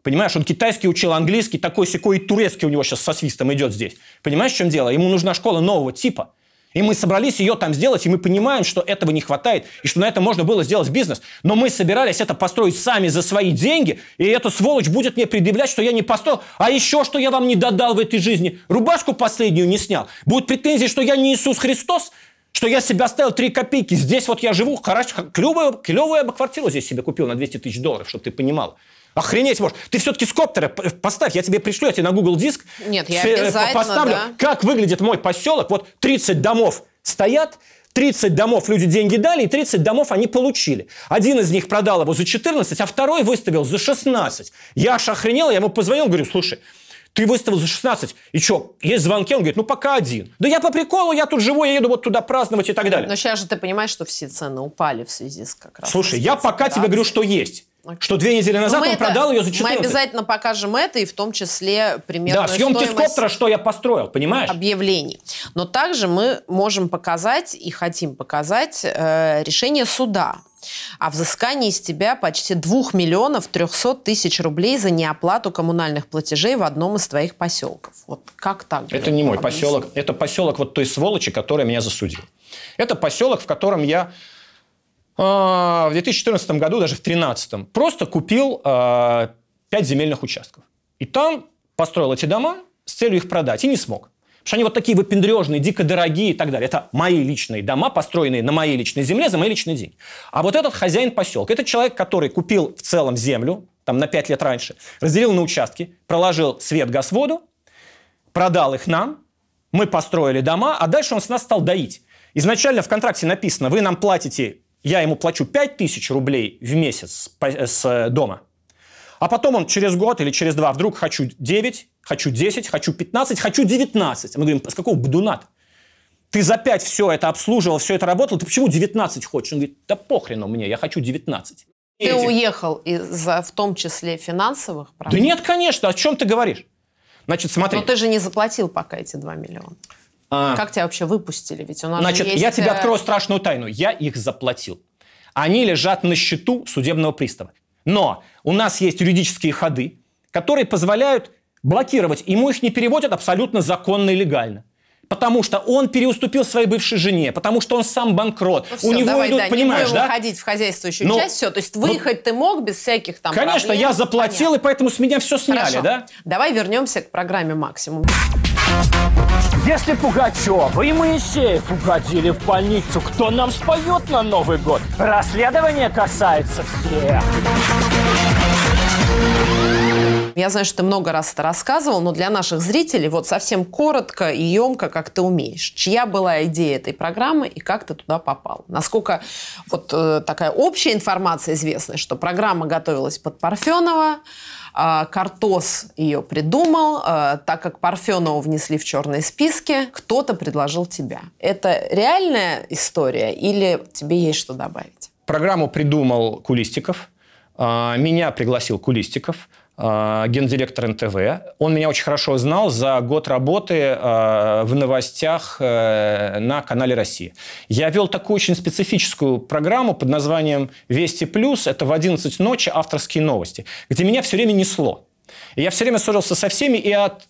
Понимаешь, он китайский учил, английский, такой секой и турецкий у него сейчас со свистом идет здесь. Понимаешь, в чем дело? Ему нужна школа нового типа. И мы собрались ее там сделать, и мы понимаем, что этого не хватает, и что на это можно было сделать бизнес. Но мы собирались это построить сами за свои деньги, и эта сволочь будет мне предъявлять, что я не построил, а еще что я вам не додал в этой жизни. Рубашку последнюю не снял. Будут претензии, что я не Иисус Христос, что я себе оставил 3 копейки. Здесь вот я живу, хорошо, клевую, клевую я бы квартиру здесь себе купил на 200 тысяч долларов, чтобы ты понимал. Охренеть можешь. Ты все-таки с коптера п- поставь, я тебе пришлю, я тебе на Google диск Нет, я э, обязательно, поставлю, да. как выглядит мой поселок. Вот 30 домов стоят, 30 домов люди деньги дали, и 30 домов они получили. Один из них продал его за 14, а второй выставил за 16. Я аж охренел, я ему позвонил, говорю, слушай, ты выставил за 16, и что, есть звонки? Он говорит, ну пока один. Да я по приколу, я тут живу, я еду вот туда праздновать и так далее. Но сейчас же ты понимаешь, что все цены упали в связи с как раз... Слушай, я пока тебе говорю, что есть. Окей. Что две недели Но назад мы он это- продал ее за 14. Мы обязательно покажем это, и в том числе примерную Да, съемки с стоимость коптера, что я построил, понимаешь? объявлений. Но также мы можем показать и хотим показать э, решение суда о взыскании с тебя почти 2 миллионов 300 тысяч рублей за неоплату коммунальных платежей в одном из твоих поселков. Вот как так? Это не мой Объясни. поселок. Это поселок вот той сволочи, которая меня засудила. Это поселок, в котором я в 2014 году, даже в 2013, просто купил а, 5 земельных участков. И там построил эти дома с целью их продать, и не смог. Потому что они вот такие выпендрежные, дико дорогие и так далее. Это мои личные дома, построенные на моей личной земле за мои личные деньги. А вот этот хозяин поселка, это человек, который купил в целом землю, там на 5 лет раньше, разделил на участки, проложил свет, газ, воду, продал их нам, мы построили дома, а дальше он с нас стал доить. Изначально в контракте написано, вы нам платите, я ему плачу 5 тысяч рублей в месяц с э, дома. А потом он через год или через два вдруг хочу 9, хочу 10, хочу 15, хочу 19. Мы говорим, с какого бдуна Ты за 5 все это обслуживал, все это работал, ты почему 19 хочешь? Он говорит, да похрену мне, я хочу 19. Ты Этих... уехал из-за, в том числе, финансовых проблем? Да нет, конечно, о чем ты говоришь? Значит, смотри. Но ты же не заплатил пока эти 2 миллиона. А... Как тебя вообще выпустили? Ведь у нас Значит, есть... я тебе э, открою страшную тайну. Я их заплатил. Они лежат на счету судебного пристава. Но у нас есть юридические ходы, которые позволяют блокировать. Ему их не переводят абсолютно законно и легально. Потому что он переуступил своей бывшей жене, потому что он сам банкрот. Ну, все, У него давай, идут, да, понимаешь, не да? выходить в хозяйствующую но, часть, все. То есть выехать но, ты мог без всяких там Конечно, проблем, я заплатил, понятно. и поэтому с меня все сняли, Хорошо. да? Давай вернемся к программе «Максимум». Если Пугачева и Моисеев угодили в больницу, кто нам споет на Новый год? Расследование касается всех. Я знаю, что ты много раз это рассказывал, но для наших зрителей вот совсем коротко и емко, как ты умеешь. Чья была идея этой программы и как ты туда попал? Насколько вот э, такая общая информация известна, что программа готовилась под Парфенова, э, Картос ее придумал, э, так как Парфенова внесли в черные списки, кто-то предложил тебя. Это реальная история или тебе есть что добавить? Программу придумал Кулистиков. А, меня пригласил Кулистиков. А, гендиректор НТВ. Он меня очень хорошо знал за год работы а, в новостях э, на канале «Россия». Я вел такую очень специфическую программу под названием «Вести плюс». Это в 11 ночи авторские новости, где меня все время несло. Я все время ссорился со всеми и от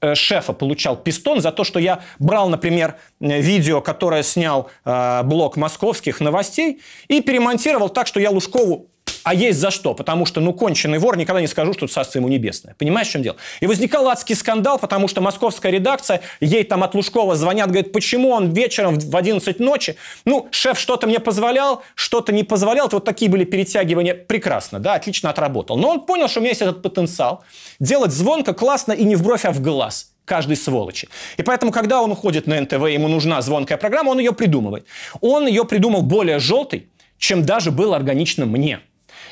э, шефа получал пистон за то, что я брал, например, видео, которое снял э, блок московских новостей, и перемонтировал так, что я Лужкову а есть за что, потому что, ну, конченый вор, никогда не скажу, что царство ему небесное. Понимаешь, в чем дело? И возникал адский скандал, потому что московская редакция, ей там от Лужкова звонят, говорят, почему он вечером в 11 ночи, ну, шеф что-то мне позволял, что-то не позволял, вот такие были перетягивания, прекрасно, да, отлично отработал. Но он понял, что у меня есть этот потенциал, делать звонко, классно и не в бровь, а в глаз каждой сволочи. И поэтому, когда он уходит на НТВ, ему нужна звонкая программа, он ее придумывает. Он ее придумал более желтой, чем даже был органично мне.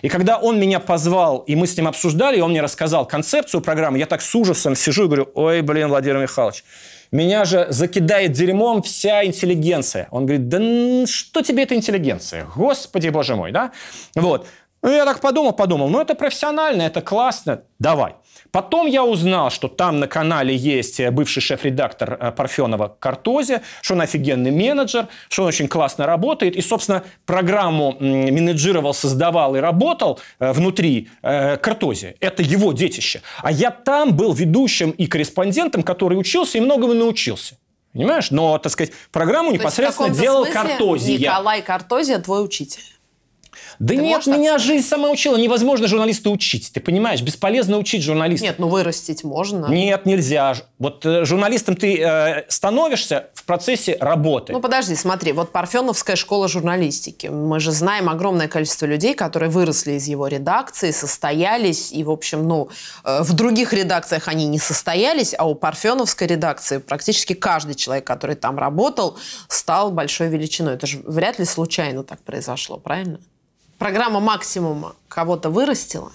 И когда он меня позвал, и мы с ним обсуждали, и он мне рассказал концепцию программы, я так с ужасом сижу и говорю, ой, блин, Владимир Михайлович, меня же закидает дерьмом вся интеллигенция. Он говорит, да что тебе эта интеллигенция? Господи, боже мой, да? Вот. Ну, я так подумал, подумал, ну, это профессионально, это классно, давай. Потом я узнал, что там на канале есть э, бывший шеф-редактор э, Парфенова Картозе, что он офигенный менеджер, что он очень классно работает. И, собственно, программу менеджировал, создавал и работал э, внутри Картозе. Это его детище. А я там был ведущим и корреспондентом, который учился и многому научился. Понимаешь? Но, так сказать, программу То непосредственно делал Картозия. Николай Картозия твой учитель. Да Ты нет, меня сказать? жизнь сама учила. Невозможно журналиста учить. Ты понимаешь, бесполезно учить журналиста. Нет, ну вырастить можно. Нет, нельзя. Вот э, журналистом ты э, становишься в процессе работы. Ну подожди, смотри, вот Парфеновская школа журналистики. Мы же знаем огромное количество людей, которые выросли из его редакции, состоялись, и, в общем, ну, э, в других редакциях они не состоялись, а у Парфеновской редакции практически каждый человек, который там работал, стал большой величиной. Это же вряд ли случайно так произошло, правильно? Программа максимума кого-то вырастила?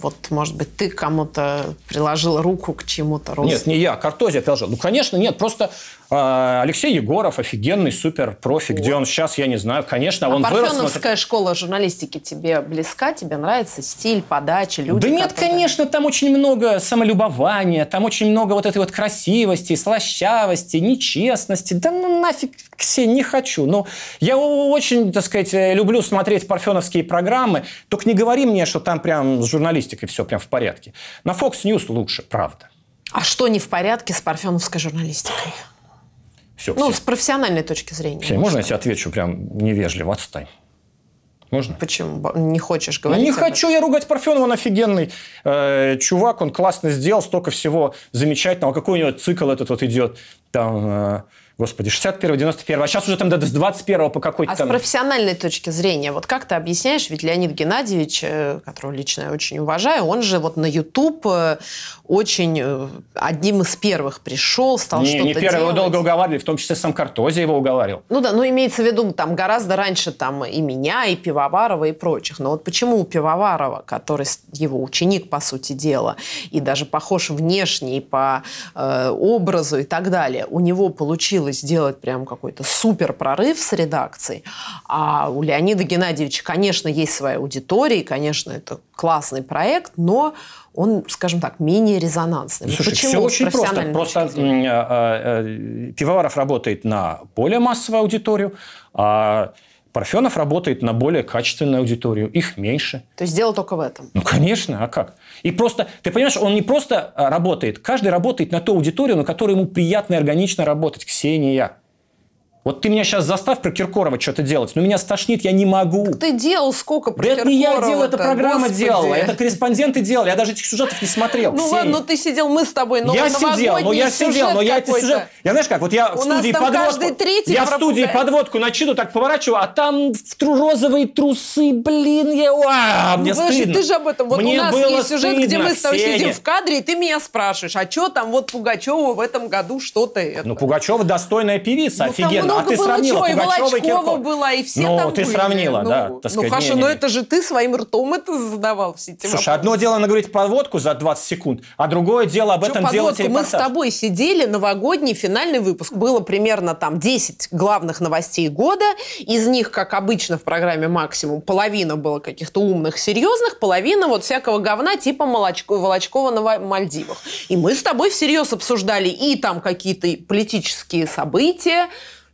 Вот, может быть, ты кому-то приложил руку к чему-то? Нет, не я, Картозия приложил. Ну, конечно, нет, просто Алексей Егоров офигенный супер профи. Где он сейчас, я не знаю. Конечно, а он вырос... Парфеновская школа журналистики тебе близка? Тебе нравится стиль, подача, люди? Да нет, которые... конечно, там очень много самолюбования, там очень много вот этой вот красивости, слащавости, нечестности. Да ну нафиг, Ксения, не хочу. Но я очень, так сказать, люблю смотреть парфеновские программы. Только не говори мне, что там прям с журналистикой все прям в порядке. На Fox News лучше, правда. А что не в порядке с парфеновской журналистикой? Все, ну, все. с профессиональной точки зрения. Все, можно я тебе отвечу прям невежливо? Отстань. Можно? Почему? Не хочешь Ну, говорить? не хочу я ругать Парфенова, он офигенный э, чувак, он классно сделал, столько всего замечательного. Какой у него цикл этот вот идет, там, э, господи, 61 91 а сейчас уже там до- с 21 по какой-то А с там... профессиональной точки зрения, вот как ты объясняешь, ведь Леонид Геннадьевич, э, которого лично я очень уважаю, он же вот на YouTube э, очень э, одним из первых пришел, стал Не, что-то не первый, его делать. долго уговаривали, в том числе сам Картози его уговаривал. Ну да, ну имеется в виду там гораздо раньше там и меня, и Пивоварова, и прочих. Но вот почему у Пивоварова, который с- его ученик, по сути дела, и даже похож внешне, и по э, образу, и так далее, у него получилось сделать прям какой-то супер прорыв с редакцией, а у Леонида Геннадьевича, конечно, есть своя аудитория, и, конечно, это классный проект, но он, скажем так, менее резонансный. Слушай, почему все очень просто. Просто м, а, э, Пивоваров работает на более массовую аудиторию, а Парфенов работает на более качественную аудиторию. Их меньше. То есть дело только в этом. Ну, конечно, а как? И просто, ты понимаешь, он не просто а, работает, каждый работает на ту аудиторию, на которой ему приятно и органично работать. Ксения. Вот ты меня сейчас заставь про Киркорова что-то делать, но меня стошнит, я не могу. Ты делал сколько про Да это не я делал, это программа господи. делала, это корреспонденты делали, я даже этих сюжетов не смотрел. Ну ладно, ну ты сидел, мы с тобой, но я сидел, но я сидел, но я эти какой-то. сюжет... Я знаешь как, вот я в У студии подводку... я в студии пропускает. подводку начину, так поворачиваю, а там в тру- розовые трусы, блин, я... А, мне Ну, стыдно. ты же об этом. Вот Мне у нас есть сюжет, где мы с тобой сидим в кадре, и ты меня спрашиваешь, а что там вот Пугачева в этом году что-то это? Ну, Пугачева достойная певица, Ну, офигенно. Много а ты было сравнила чего, и и Волочкова Киркорова. была, и все Ну, там ты были. сравнила, ну, да, так Ну, сказать, хорошо, не-не-не. но это же ты своим ртом это задавал все эти Слушай, вопросы. одно дело наговорить подводку за 20 секунд, а другое дело об Чё этом делать подводку? Мы с репортаж. тобой сидели, новогодний финальный выпуск. Было примерно там 10 главных новостей года. Из них, как обычно в программе «Максимум», половина было каких-то умных, серьезных, половина вот всякого говна типа Волочкова на Ва- Мальдивах. И мы с тобой всерьез обсуждали и там какие-то политические события,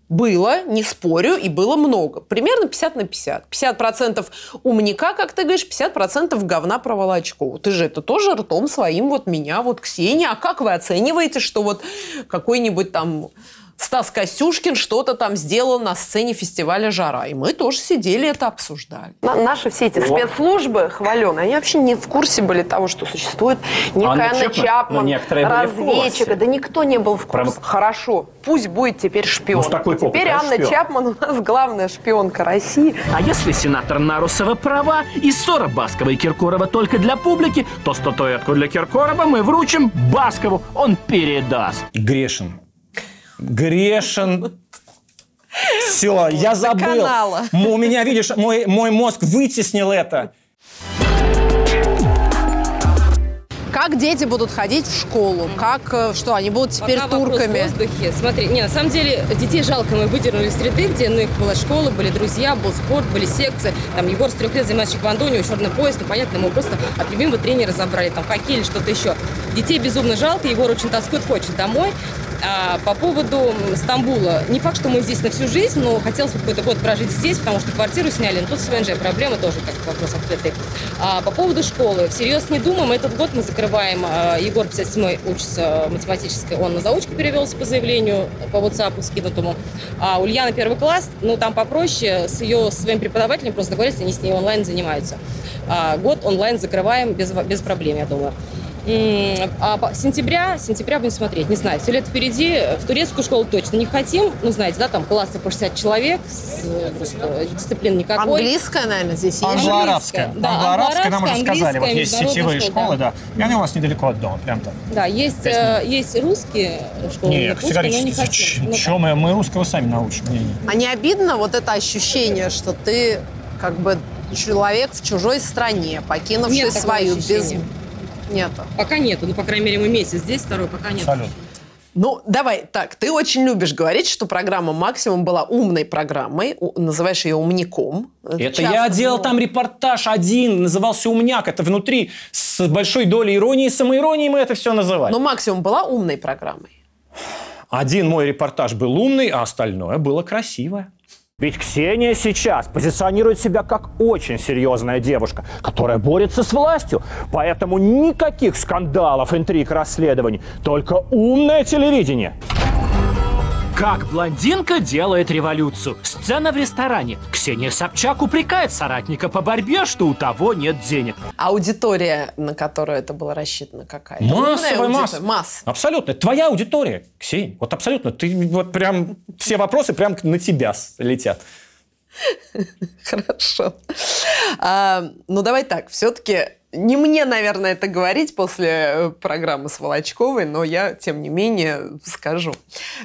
было, не спорю, и было много. Примерно 50 на 50. 50% умника, как ты говоришь, 50% говна про Волочкову. Ты же это тоже ртом своим вот меня, вот Ксения. А как вы оцениваете, что вот какой-нибудь там Стас Костюшкин что-то там сделал на сцене фестиваля «Жара». И мы тоже сидели это обсуждали. наши все эти спецслужбы хваленые, они вообще не в курсе были того, что существует некая Анна Чапман? Чапман, Ну, некоторые были в курсе. разведчик. Да никто не был в курсе. Прям- Хорошо, пусть будет теперь шпион. Ну, такой попой, теперь Анна шпион. Чапман у нас главная шпионка России. А если сенатор Нарусова права и ссора Баскова и Киркорова только для публики, то статуэтку для Киркорова мы вручим Баскову, он передаст. Грешен. Грешен. Все, я забыл. У меня, видишь, мой, мой мозг вытеснил это. Как дети будут ходить в школу? Как, э, что, они будут теперь Пока турками? в воздухе. Смотри, не, на самом деле детей жалко, мы выдернули из среды, где ну, их была школа, были друзья, был спорт, были секции. Там Егор с трех лет занимается чеквондо, у него черный пояс, ну понятно, мы просто от любимого тренера забрали, там хоккей или что-то еще. Детей безумно жалко, Егор очень тоскует, хочет домой. А по поводу Стамбула, не факт, что мы здесь на всю жизнь, но хотелось бы какой-то год прожить здесь, потому что квартиру сняли, но тут с ВНЖ проблема тоже как вопрос открытый. А по поводу школы, всерьез не думаем, этот год мы закрываем, а, Егор 57 учится математической, он на заучку перевелся по заявлению по WhatsApp скинутому, а Ульяна первый класс, ну там попроще, с ее своим преподавателем просто договорились, они с ней онлайн занимаются. А, год онлайн закрываем без, без проблем, я думаю. А по- сентября, сентября будем смотреть, не знаю, все лет впереди, в турецкую школу точно не хотим, ну, знаете, да, там классы по 60 человек, с, э, просто дисциплин никакой. Английская, наверное, здесь есть. Англо-арабская. Да, Англо-арабская, нам уже сказали. Вот есть сетевые школы, да. И они у вас недалеко от дома, прям там. Да, есть, э, есть русские школы, Не, не пушка, но не хотим. Ну, чем мы, мы русского сами научим. Не, не. А не обидно вот это ощущение, что ты как бы человек в чужой стране, покинувший Нет свою без... Нету. Пока нету, ну, по крайней мере, мы месяц здесь, второй пока нет. Салют. Ну, давай, так, ты очень любишь говорить, что программа «Максимум» была умной программой, у- называешь ее «умником». Это Часто я делал было. там репортаж один, назывался «Умняк». Это внутри с большой долей иронии и самоиронии мы это все называли. Но «Максимум» была умной программой. Один мой репортаж был умный, а остальное было красивое. Ведь Ксения сейчас позиционирует себя как очень серьезная девушка, которая борется с властью. Поэтому никаких скандалов, интриг, расследований. Только умное телевидение. Как блондинка делает революцию. Сцена в ресторане. Ксения Собчак упрекает соратника по борьбе, что у того нет денег. Аудитория, на которую это было рассчитано, какая? Массовая масса. Масса. Абсолютно. Твоя аудитория, Ксения. Вот абсолютно. Ты вот прям все вопросы прям на тебя летят. Хорошо. А, ну, давай так. Все-таки не мне, наверное, это говорить после э, программы с Волочковой, но я, тем не менее, скажу.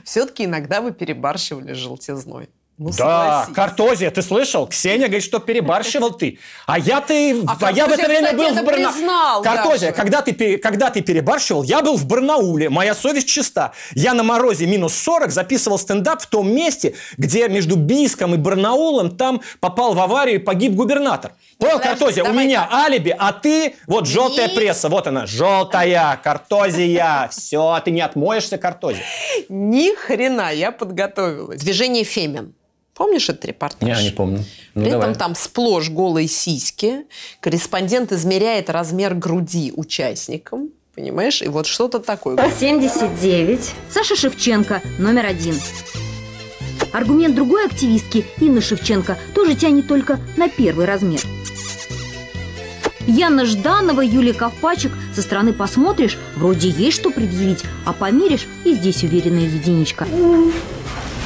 Все-таки иногда вы перебарщивали с желтизной. Ну, Да, согласись. картозия, ты слышал? Ксения говорит, что перебарщивал ты. А я ты, А а я в это время кстати, был в это Барнауле. признал Картозия, даже. когда ты, когда ты перебарщивал, я был в Барнауле. Моя совесть чиста. Я на морозе минус 40 записывал стендап в том месте, где между Бийском и Барнаулом там попал в аварию и погиб губернатор. Понял, подожди, Картозия? У меня алиби, а ты, вот желтая Ни- пресса, вот она, желтая, Картозия. Все, ты не отмоешься, Картозия. Ни хрена, я подготовилась. Движение Фемин. Помнишь этот репортаж? Я не помню. Ну, При давай. этом там сплошь голые сиськи. Корреспондент измеряет размер груди участникам. Понимаешь? И вот что-то такое. 79. Саша Шевченко, номер один. Аргумент другой активистки, Инны Шевченко, тоже тянет только на первый размер. Яна Жданова, Юлия Ковпачек. Со стороны посмотришь, вроде есть что предъявить, а померишь, и здесь уверенная единичка.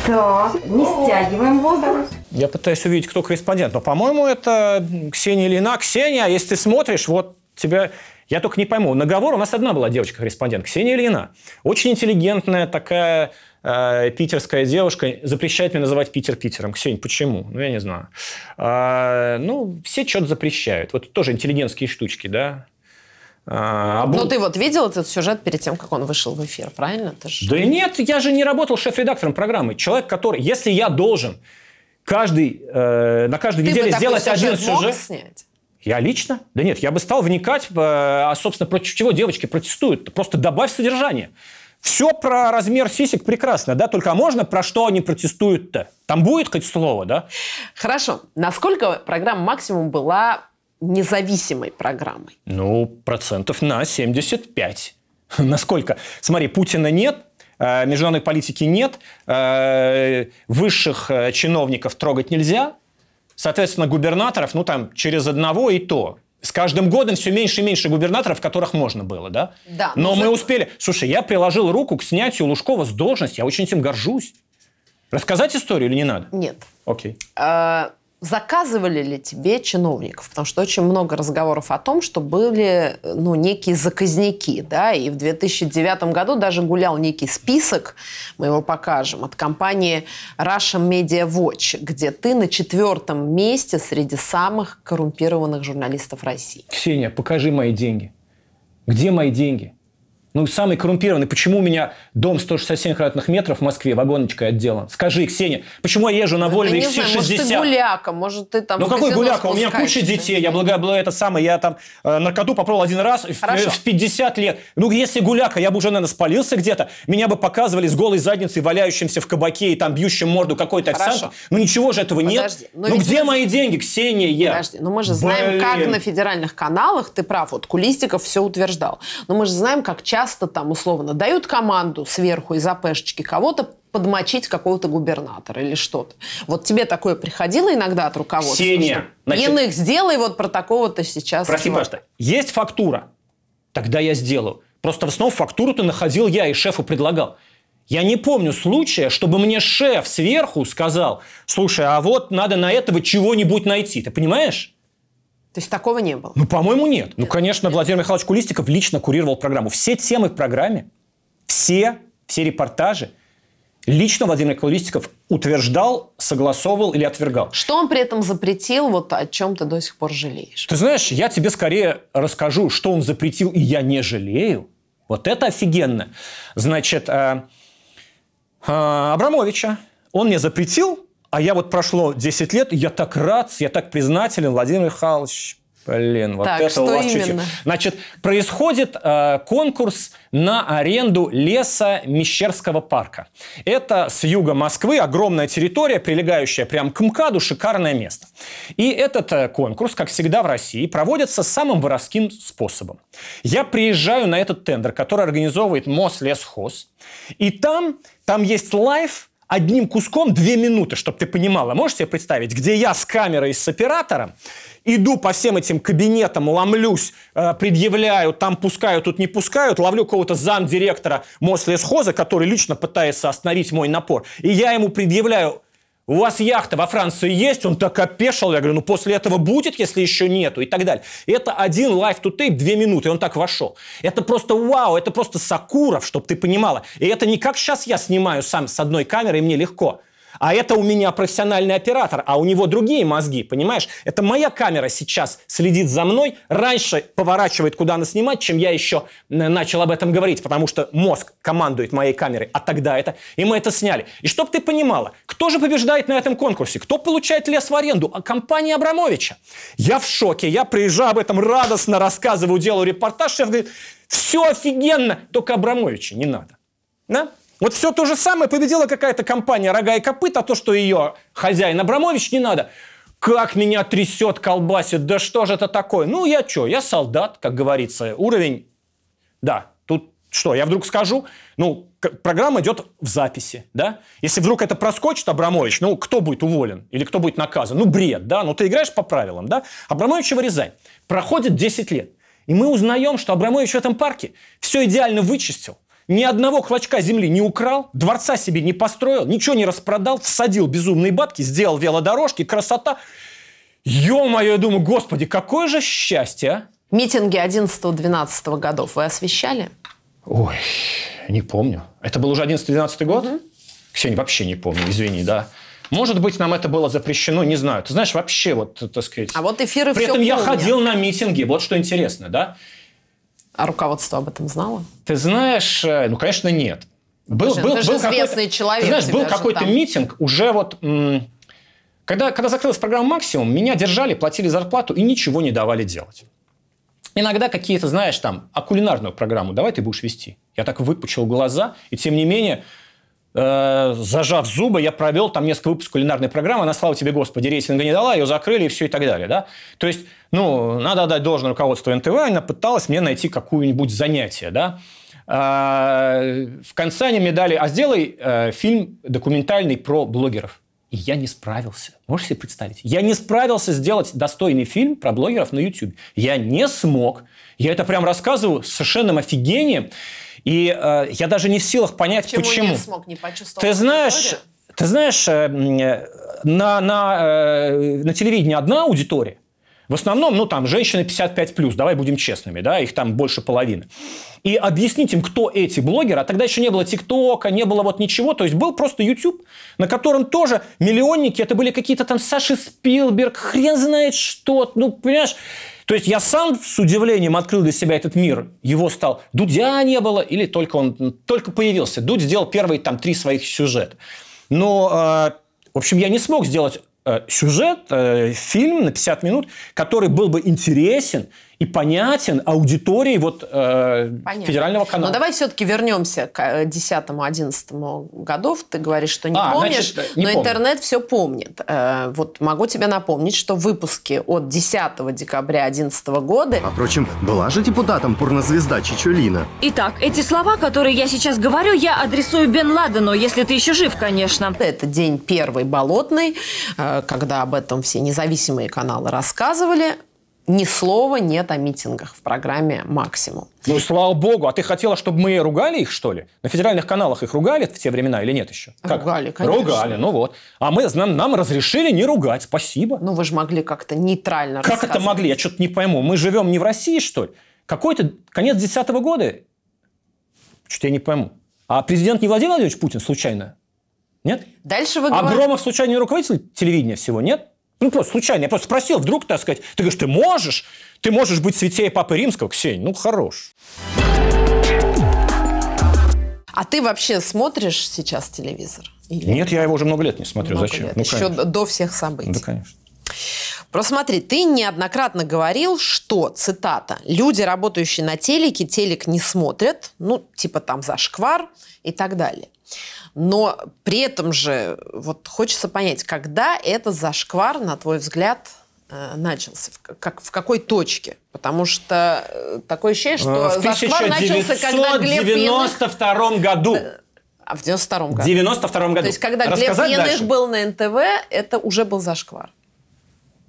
Так, не стягиваем воздух. Я пытаюсь увидеть, кто корреспондент. Но, по-моему, это Ксения Ильина. Ксения, если ты смотришь, вот тебя... Я только не пойму. Наговор у нас одна была девочка-корреспондент. Ксения Ильина. Очень интеллигентная такая э, питерская девушка. Запрещает мне называть Питер Питером. Ксения, почему? Ну, я не знаю. А, ну, все что-то запрещают. Вот тоже интеллигентские штучки, да? А, обу- Ну, ты вот видел этот сюжет перед тем, как он вышел в эфир, правильно? Ты ж- Да нет, я же не работал шеф-редактором программы. Человек, который... Если я должен каждый, э, на каждой Ты неделе сделать один сюжет мог сюжет... снять? Я лично? Да нет, я бы стал вникать, э, а, собственно, против чего девочки протестуют. Просто добавь содержание. Все про размер сисек прекрасно, да? Только можно про что они протестуют-то? Там будет хоть слово, да? Хорошо. Насколько программа «Максимум» была независимой программой? Ну, процентов на 75. Насколько? Смотри, Путина нет, э, международной политики нет, э, высших э, чиновников трогать нельзя, соответственно, губернаторов, ну, там, через одного и то. С каждым годом все меньше и меньше губернаторов, которых можно было, да? Да, Но но мы за- успели... Слушай, я приложил руку к снятию Лужкова с должности, я очень этим горжусь. Рассказать историю или не надо? Нет. Окей. Э, Заказывали ли тебе чиновников? Потому что очень много разговоров о том, что были ну, некие заказники. Да? И в 2009 году даже гулял некий список, мы его покажем, от компании Russian Media Watch, где ты на четвертом месте среди самых коррумпированных журналистов России. Ксения, покажи мои деньги. Где мои деньги? Ну, самый коррумпированный. Почему у меня дом 167 квадратных метров в Москве вагоночкой отделан? Скажи, Ксения, почему я езжу на Ну, Volvo не знаю, может, ты XC60? гуляка, может, ты там Ну в какой гуляка? У меня куча детей. Я благо, это самое, я там э, наркоту попробовал один раз в, Хорошо. в 50 лет. Ну, если гуляка, я бы уже, наверное, спалился где-то. Меня бы показывали с голой задницей, валяющимся в кабаке и там бьющим морду какой-то официант. Ну ничего же этого Подожди, нет. но Ну где мы- мои деньги, Ксения? Подожди, но мы же знаем, как на федеральных каналах, ты прав, вот Кулистиков все утверждал, но мы же знаем, как часто там условно дают команду сверху из АПшечки кого-то подмочить какого-то губернатора или что-то. Вот тебе такое приходило иногда от руководства? Ксения, значит- Иных сделай вот про такого-то сейчас. Прости, чувака». пожалуйста. Есть фактура? Тогда я сделаю. Просто в основном фактуру-то находил я и шефу предлагал. Я не помню случая, чтобы мне шеф сверху сказал, слушай, а вот надо на этого чего-нибудь найти. Ты понимаешь? То есть такого не было? Ну, по-моему, нет. Ну, конечно, Владимир Михайлович Кулистиков лично курировал программу. Все темы в программе, все, все репортажи, лично Владимир Кулистиков утверждал, согласовывал или отвергал. Что он при этом запретил, вот о чем ты до сих пор жалеешь? Ты знаешь, я тебе скорее расскажу, что он запретил, и я не жалею. Вот это офигенно. Значит, э, э, Абрамовича он мне запретил, а я вот прошло 10 лет, и я так рад, я так признателен, Владимир Михайлович. Блин, вот Так, это что у вас именно? Значит, происходит э, конкурс на аренду леса Мещерского парка. Это с юга Москвы огромная территория, прилегающая прямо к МКАДу, шикарное место. И этот э, конкурс, как всегда в России, проводится самым воровским способом. Я приезжаю на этот тендер, который организовывает Мослесхоз, и там, там есть live одним куском две минуты, чтобы ты понимала. Можешь себе представить, где я с камерой, с оператором, иду по всем этим кабинетам, ломлюсь, э, предъявляю, там пускают, тут не пускают, ловлю какого-то замдиректора Мослесхоза, который лично пытается остановить мой напор. И я ему предъявляю у вас яхта во Франции есть? Он так опешил. Я говорю, ну после этого будет, если еще нету и так далее. Это один live to tape, две минуты, и он так вошел. Это просто вау, это просто Сокуров, чтобы ты понимала. И это не как сейчас я снимаю сам с одной камерой, и мне легко. А это у меня профессиональный оператор, а у него другие мозги, понимаешь? Это моя камера сейчас следит за мной, раньше поворачивает, куда она снимать, чем я еще начал об этом говорить, потому что мозг командует моей камерой, а тогда это... И мы это сняли. И чтоб ты понимала, кто же побеждает на этом конкурсе? Кто получает лес в аренду? А компания Абрамовича. Я в шоке, я приезжаю об этом радостно рассказываю, делаю репортаж, шеф говорит, все офигенно, только Абрамовича не надо. Да? Вот все то же самое победила какая-то компания «Рога и копыта», а то, что ее хозяин Абрамович не надо. Как меня трясет, колбасит, да что же это такое? Ну, я что, я солдат, как говорится. Уровень, да, тут что, я вдруг скажу, ну, программа идет в записи, да? Если вдруг это проскочит Абрамович, ну, кто будет уволен? Или кто будет наказан? Ну, бред, да? Ну, ты играешь по правилам, да? Абрамовича вырезай. Проходит 10 лет. И мы узнаем, что Абрамович в этом парке все идеально вычистил. Ни одного клочка земли не украл, дворца себе не построил, ничего не распродал, всадил безумные бабки, сделал велодорожки, красота. Ё-моё, я думаю, господи, какое же счастье, а? Митинги 11-12 годов вы освещали? Ой, не помню. Это был уже 11-12 год? Угу. Ксения, вообще не помню, извини, да. Может быть, нам это было запрещено, не знаю. Ты знаешь, вообще, вот, так сказать... А вот эфиры При этом я ходил на митинги, вот что интересно, да. А руководство об этом знало? Ты знаешь, э, ну, конечно, нет. Был, ты был, ты был известный человек. Ты знаешь, был какой-то митинг, уже вот... Когда, когда закрылась программа «Максимум», меня держали, платили зарплату и ничего не давали делать. Иногда какие-то, знаешь, там, а кулинарную программу давай ты будешь вести. Я так выпучил глаза, и тем не менее Э, зажав зубы, я провел там несколько выпусков кулинарной программы, она, слава тебе, Господи, рейтинга не дала, ее закрыли и все и так далее. Да? То есть, ну, надо отдать должное руководству НТВ, она пыталась мне найти какое-нибудь занятие. Да? А, в конце они мне дали, а сделай э, фильм документальный про блогеров. И я не справился. Можете себе представить? Я не справился сделать достойный фильм про блогеров на YouTube. Я не смог. Я это прям рассказываю с совершенным офигением. И э, я даже не в силах понять, почему. почему. не смог, не почувствовал Ты знаешь, ты знаешь, э, на, на, э, на телевидении одна аудитория, в основном, ну, там, женщины 55+, плюс, давай будем честными, да, их там больше половины. И объяснить им, кто эти блогеры, а тогда еще не было ТикТока, не было вот ничего, то есть был просто YouTube, на котором тоже миллионники, это были какие-то там Саши Спилберг, хрен знает что, ну, понимаешь, то есть я сам с удивлением открыл для себя этот мир. Его стал... Дудя не было, или только он только появился. Дудь сделал первые там три своих сюжета. Но, э, в общем, я не смог сделать э, сюжет, э, фильм на 50 минут, который был бы интересен и понятен аудитории вот, э, федерального канала. Но давай все-таки вернемся к 10-11 э, годов. Ты говоришь, что не а, помнишь, значит, не но помню. интернет все помнит. Э, вот могу тебе напомнить, что выпуски от 10 декабря 2011 года... А, впрочем, была же депутатом порнозвезда Чичулина. Итак, эти слова, которые я сейчас говорю, я адресую Бен Ладену, если ты еще жив, конечно. Это день первый болотный, э, когда об этом все независимые каналы рассказывали ни слова нет о митингах в программе «Максимум». Ну, слава богу. А ты хотела, чтобы мы ругали их, что ли? На федеральных каналах их ругали в те времена или нет еще? Как? Ругали, конечно. Ругали, ну вот. А мы, нам, нам разрешили не ругать, спасибо. Ну, вы же могли как-то нейтрально Как это могли? Я что-то не пойму. Мы живем не в России, что ли? Какой-то конец десятого года? Что-то я не пойму. А президент не Владимир Владимирович Путин случайно? Нет? Дальше вы говорите... А Громов случайно не руководитель телевидения всего? Нет? Ну, просто случайно. Я просто спросил, вдруг, так сказать, ты говоришь, ты можешь? Ты можешь быть святее Папы Римского, Ксень? Ну, хорош. А ты вообще смотришь сейчас телевизор? Или... Нет, я его уже много лет не смотрю. Много Зачем? Лет. Ну, Еще до всех событий. Да, конечно. Просто смотри, ты неоднократно говорил, что, цитата, «люди, работающие на телеке, телек не смотрят, ну, типа там зашквар и так далее». Но при этом же вот хочется понять, когда этот зашквар, на твой взгляд, э, начался? В, как, в какой точке? Потому что э, такое ощущение, что в зашквар начался, когда Глеб Пьяных... году. А в 92 году? В 92 году. То есть, когда Глеб Рассказать Пьяных дальше? был на НТВ, это уже был зашквар.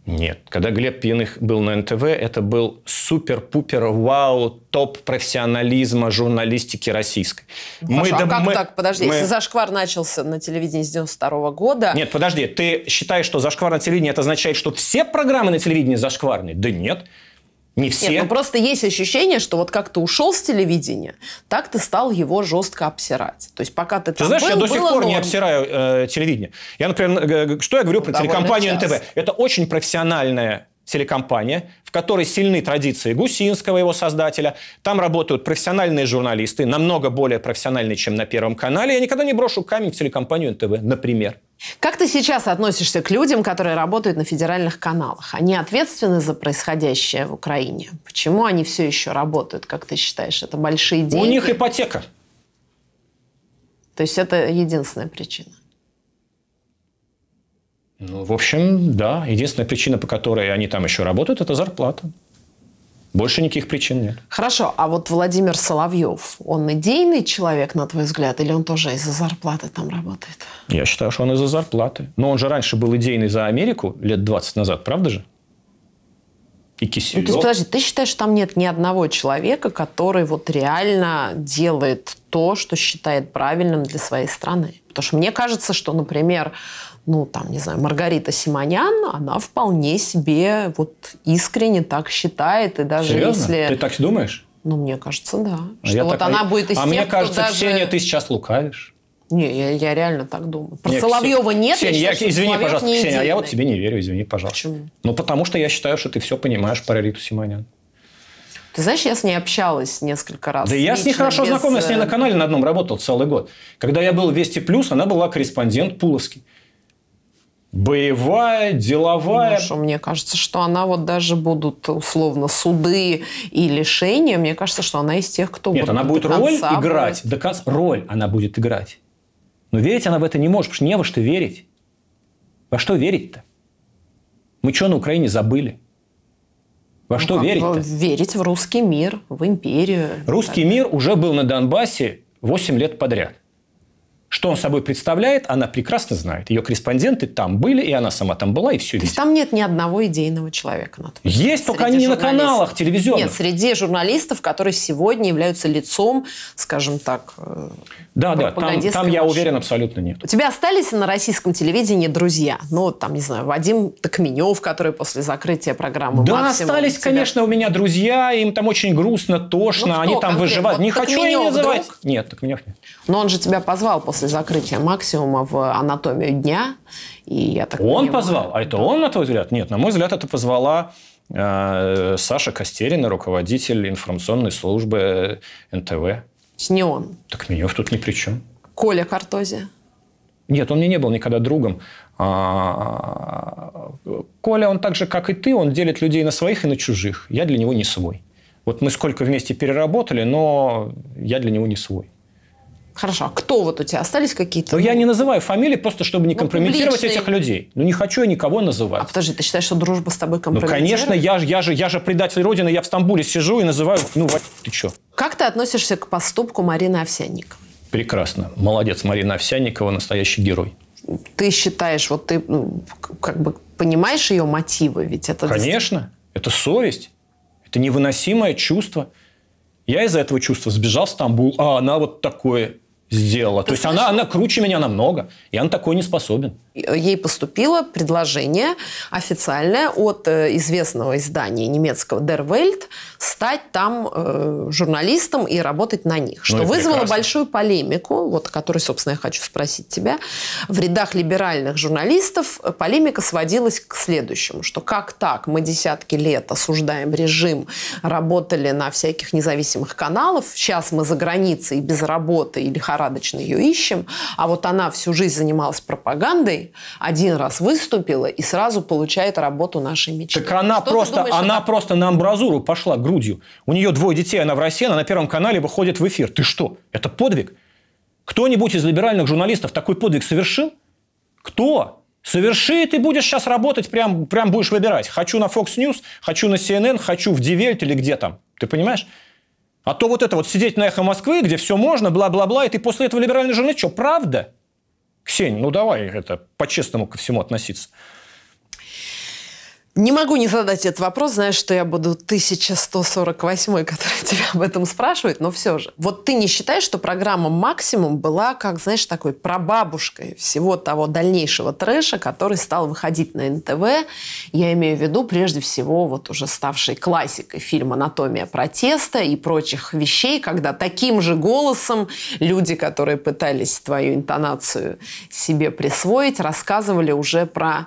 Нет. Когда Глеб Пьяных был на НТВ, это был супер-пупер вау топ профессионализма журналистики российской. Хорошо, а доб- как мы- так? Подожди, мы- если зашквар начался на телевидении с 92 года... Нет, подожди, ты считаешь, что зашквар на телевидении это означает, что все программы на телевидении зашкварные? Да нет. Не все. Нет, ну просто есть ощущение, что вот как ты ушел с телевидения, так ты стал его жестко обсирать. То есть пока ты Ты там знаешь, я был, до сих пор не норм. обсираю э, телевидение. Я, например, э, что я говорю про довольно телекомпанию часто. НТВ? Это очень профессиональная телекомпания, в которой сильны традиции Гусинского, его создателя. Там работают профессиональные журналисты, намного более профессиональные, чем на Первом канале. Я никогда не брошу камень в телекомпанию НТВ, например. Как ты сейчас относишься к людям, которые работают на федеральных каналах? Они ответственны за происходящее в Украине? Почему они все еще работают, как ты считаешь? Это большие деньги? У них ипотека. То есть это единственная причина? Ну, в общем, да. Единственная причина, по которой они там еще работают, это зарплата. Больше никаких причин нет. Хорошо, а вот Владимир Соловьев, он идейный человек, на твой взгляд, или он тоже из-за зарплаты там работает? Я считаю, что он из-за зарплаты. Но он же раньше был идейный за Америку лет 20 назад, правда же? И Ну, Киселев. то есть, подожди, ты считаешь, что там нет ни одного человека, который вот реально делает то, что считает правильным для своей страны? Потому что мне кажется, что, например, ну, там, не знаю, Маргарита Симонян, она вполне себе вот искренне так считает, и даже Серьезно? если... Ты так думаешь? Ну, мне кажется, да. А что я вот так- она будет из А тех, мне кажется, даже... Ксения, ты сейчас лукавишь. Не, я, я реально так думаю. Про Не, Соловьева Ксения- нет, Ксения, я я, считаю, что извини, Соловьев пожалуйста, Ксения, а я вот тебе не верю, извини, пожалуйста. Почему? Ну, потому что я считаю, что ты все понимаешь про Риту Симонян. Ты знаешь, я с ней общалась несколько раз. Да я с ней хорошо без, знаком, я с ней э, на канале на одном работал целый год. Когда я был в Вести Плюс, она была корреспондент Пуловский. Боевая, деловая. Ну, что мне кажется, что она вот даже будут условно суды и лишения. Мне кажется, что она из тех, кто Нет, вот она будет роль играть. будет. До конца. Роль она будет играть. Но верить она в это не может, потому что не во что верить. Во что верить-то? Мы что на Украине забыли? Во что Ну, верить-то? Верить в русский мир, в империю. Русский мир уже был на Донбассе 8 лет подряд. Что он собой представляет, она прекрасно знает. Ее корреспонденты там были, и она сама там была, и все То есть видела. там нет ни одного идейного человека. На твой взгляд, Есть, только они не на каналах телевизионных. Нет, среди журналистов, которые сегодня являются лицом, скажем так, э, Да, да, там, там я уверен, абсолютно нет. У тебя остались на российском телевидении друзья? Ну, там, не знаю, Вадим Токменев, который после закрытия программы Да, «Максимум» остались, тебя- конечно, у меня друзья, им там очень грустно, тошно, Ну, они там выживают. Вот не хочу я Токменев называть. вдруг? Нет, так меня нет. Но он же тебя позвал после закрытия «Максимума» в «Анатомию дня». И я так Он понимаю- позвал? А это он, на твой взгляд? Нет, на мой взгляд, это позвала э, Саша Костерина, руководитель информационной службы НТВ. Не он. Так меня тут ни при чем. Коля Картозия. Нет, он мне не был никогда другом. А, Коля, он так же, как и ты, он делит людей на своих и на чужих. Я для него не свой. Вот мы сколько вместе переработали, но я для него не свой. Хорошо, а кто вот у тебя? Остались какие-то? Но я не называю фамилии, просто чтобы не Ну, компрометировать публичные. этих людей. Ну, не хочу я никого А называть. подожди, ты считаешь, что дружба с тобой Ну, компрометирует? конечно, я, я, же, я же предатель Родины, я в Стамбуле сижу и называю, ну, ты что? Как ты относишься к поступку Марины Овсянниковой? Прекрасно. Молодец, Марина Овсянникова, настоящий герой. Ты считаешь, вот ты ну, как бы понимаешь ее мотивы? Ведь это Конечно, это совесть. Это невыносимое чувство. Я из-за этого чувства сбежал в Стамбул, а она вот такое сделала. То есть она, она круче меня намного. Я на такое не способен. ей поступило предложение официальное от э, известного издания немецкого Der Welt стать там э, журналистом и работать на них. Что Ну вызвало прекрасно. большую полемику, вот о которой, собственно, я хочу спросить тебя. В рядах либеральных журналистов э, полемика сводилась к следующему, что как так, мы десятки лет осуждаем режим, работали на всяких независимых каналах, сейчас мы за границей без работы и лихорадочно ее ищем, а вот она всю жизнь занималась пропагандой, один раз выступила и сразу получает работу нашей мечты. Так она Что просто, думаешь она таком? просто на амбразуру пошла грудью. У нее двое детей, она в России, она на Первом канале выходит в эфир. Ты что? Это подвиг? Кто-нибудь из либеральных журналистов такой подвиг совершил? Кто? Соверши, и ты будешь сейчас работать, прям, прям будешь выбирать. Хочу на Fox News, хочу на CNN, хочу в Welt или где там. Ты понимаешь? А то вот это вот сидеть на «Эхо Москвы», где все можно, бла-бла-бла, и ты после этого либеральный журналист, что, правда? Ксень, ну давай это по-честному ко всему относиться. Не могу не задать этот вопрос, знаешь, что я буду 1148, который тебя об этом спрашивает, но все же. Вот ты не считаешь, что программа «Максимум» была, как, знаешь, такой прабабушкой всего того дальнейшего трэша, который стал выходить на НТВ? Я имею в виду, прежде всего, вот уже ставшей классикой фильм «Анатомия протеста» и прочих вещей, когда таким же голосом люди, которые пытались твою интонацию себе присвоить, рассказывали уже про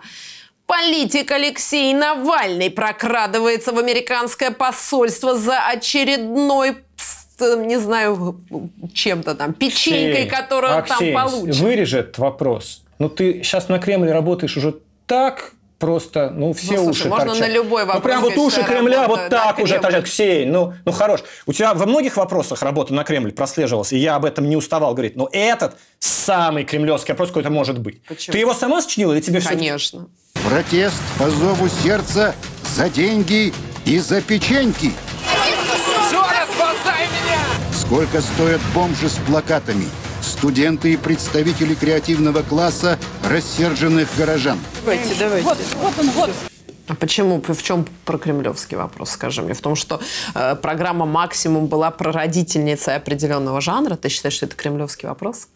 Политик Алексей Навальный прокрадывается в американское посольство за очередной не знаю, чем-то там, печенькой, Ксень, которую он Аксень, там получит. вырежет вопрос. Ну, ты сейчас на Кремле работаешь уже так просто, ну, все Ну, слушай, уши можно торчат. на любой вопрос Ну, прям вот уши Кремля работаю вот так уже Кремль. торчат. Ксей, ну, ну, хорош. У тебя во многих вопросах работа на Кремль прослеживалась, и я об этом не уставал говорить. Но этот самый кремлевский вопрос какой-то может быть. Почему? Ты его сама сочинила или тебе все Конечно. Протест по зову сердца за деньги и за печеньки. Сколько стоят бомжи с плакатами? Студенты и представители креативного класса рассерженных горожан. Давайте, давайте. А почему? В чем про кремлевский вопрос, скажи мне? В том, что э, программа «Максимум» была прародительницей определенного жанра? Ты считаешь, что это кремлевский вопрос?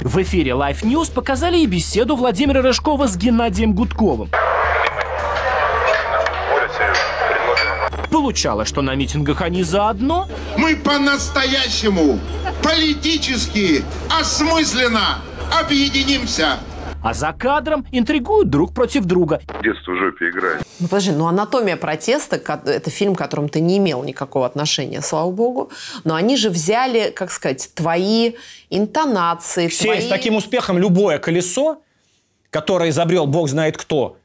В эфире Life News показали и беседу Владимира Рыжкова с Геннадием Гудковым. Получалось, что на митингах они заодно, Мы по-настоящему, политически, осмысленно объединимся. А за кадром интригуют друг против друга. Детство в жопе играет. Ну, подожди, ну «Анатомия протеста» это фильм, к которому ты не имел никакого отношения, слава богу. Но они же взяли, как сказать, твои интонации, Все твои... с таким успехом любое колесо, которое изобрел бог знает кто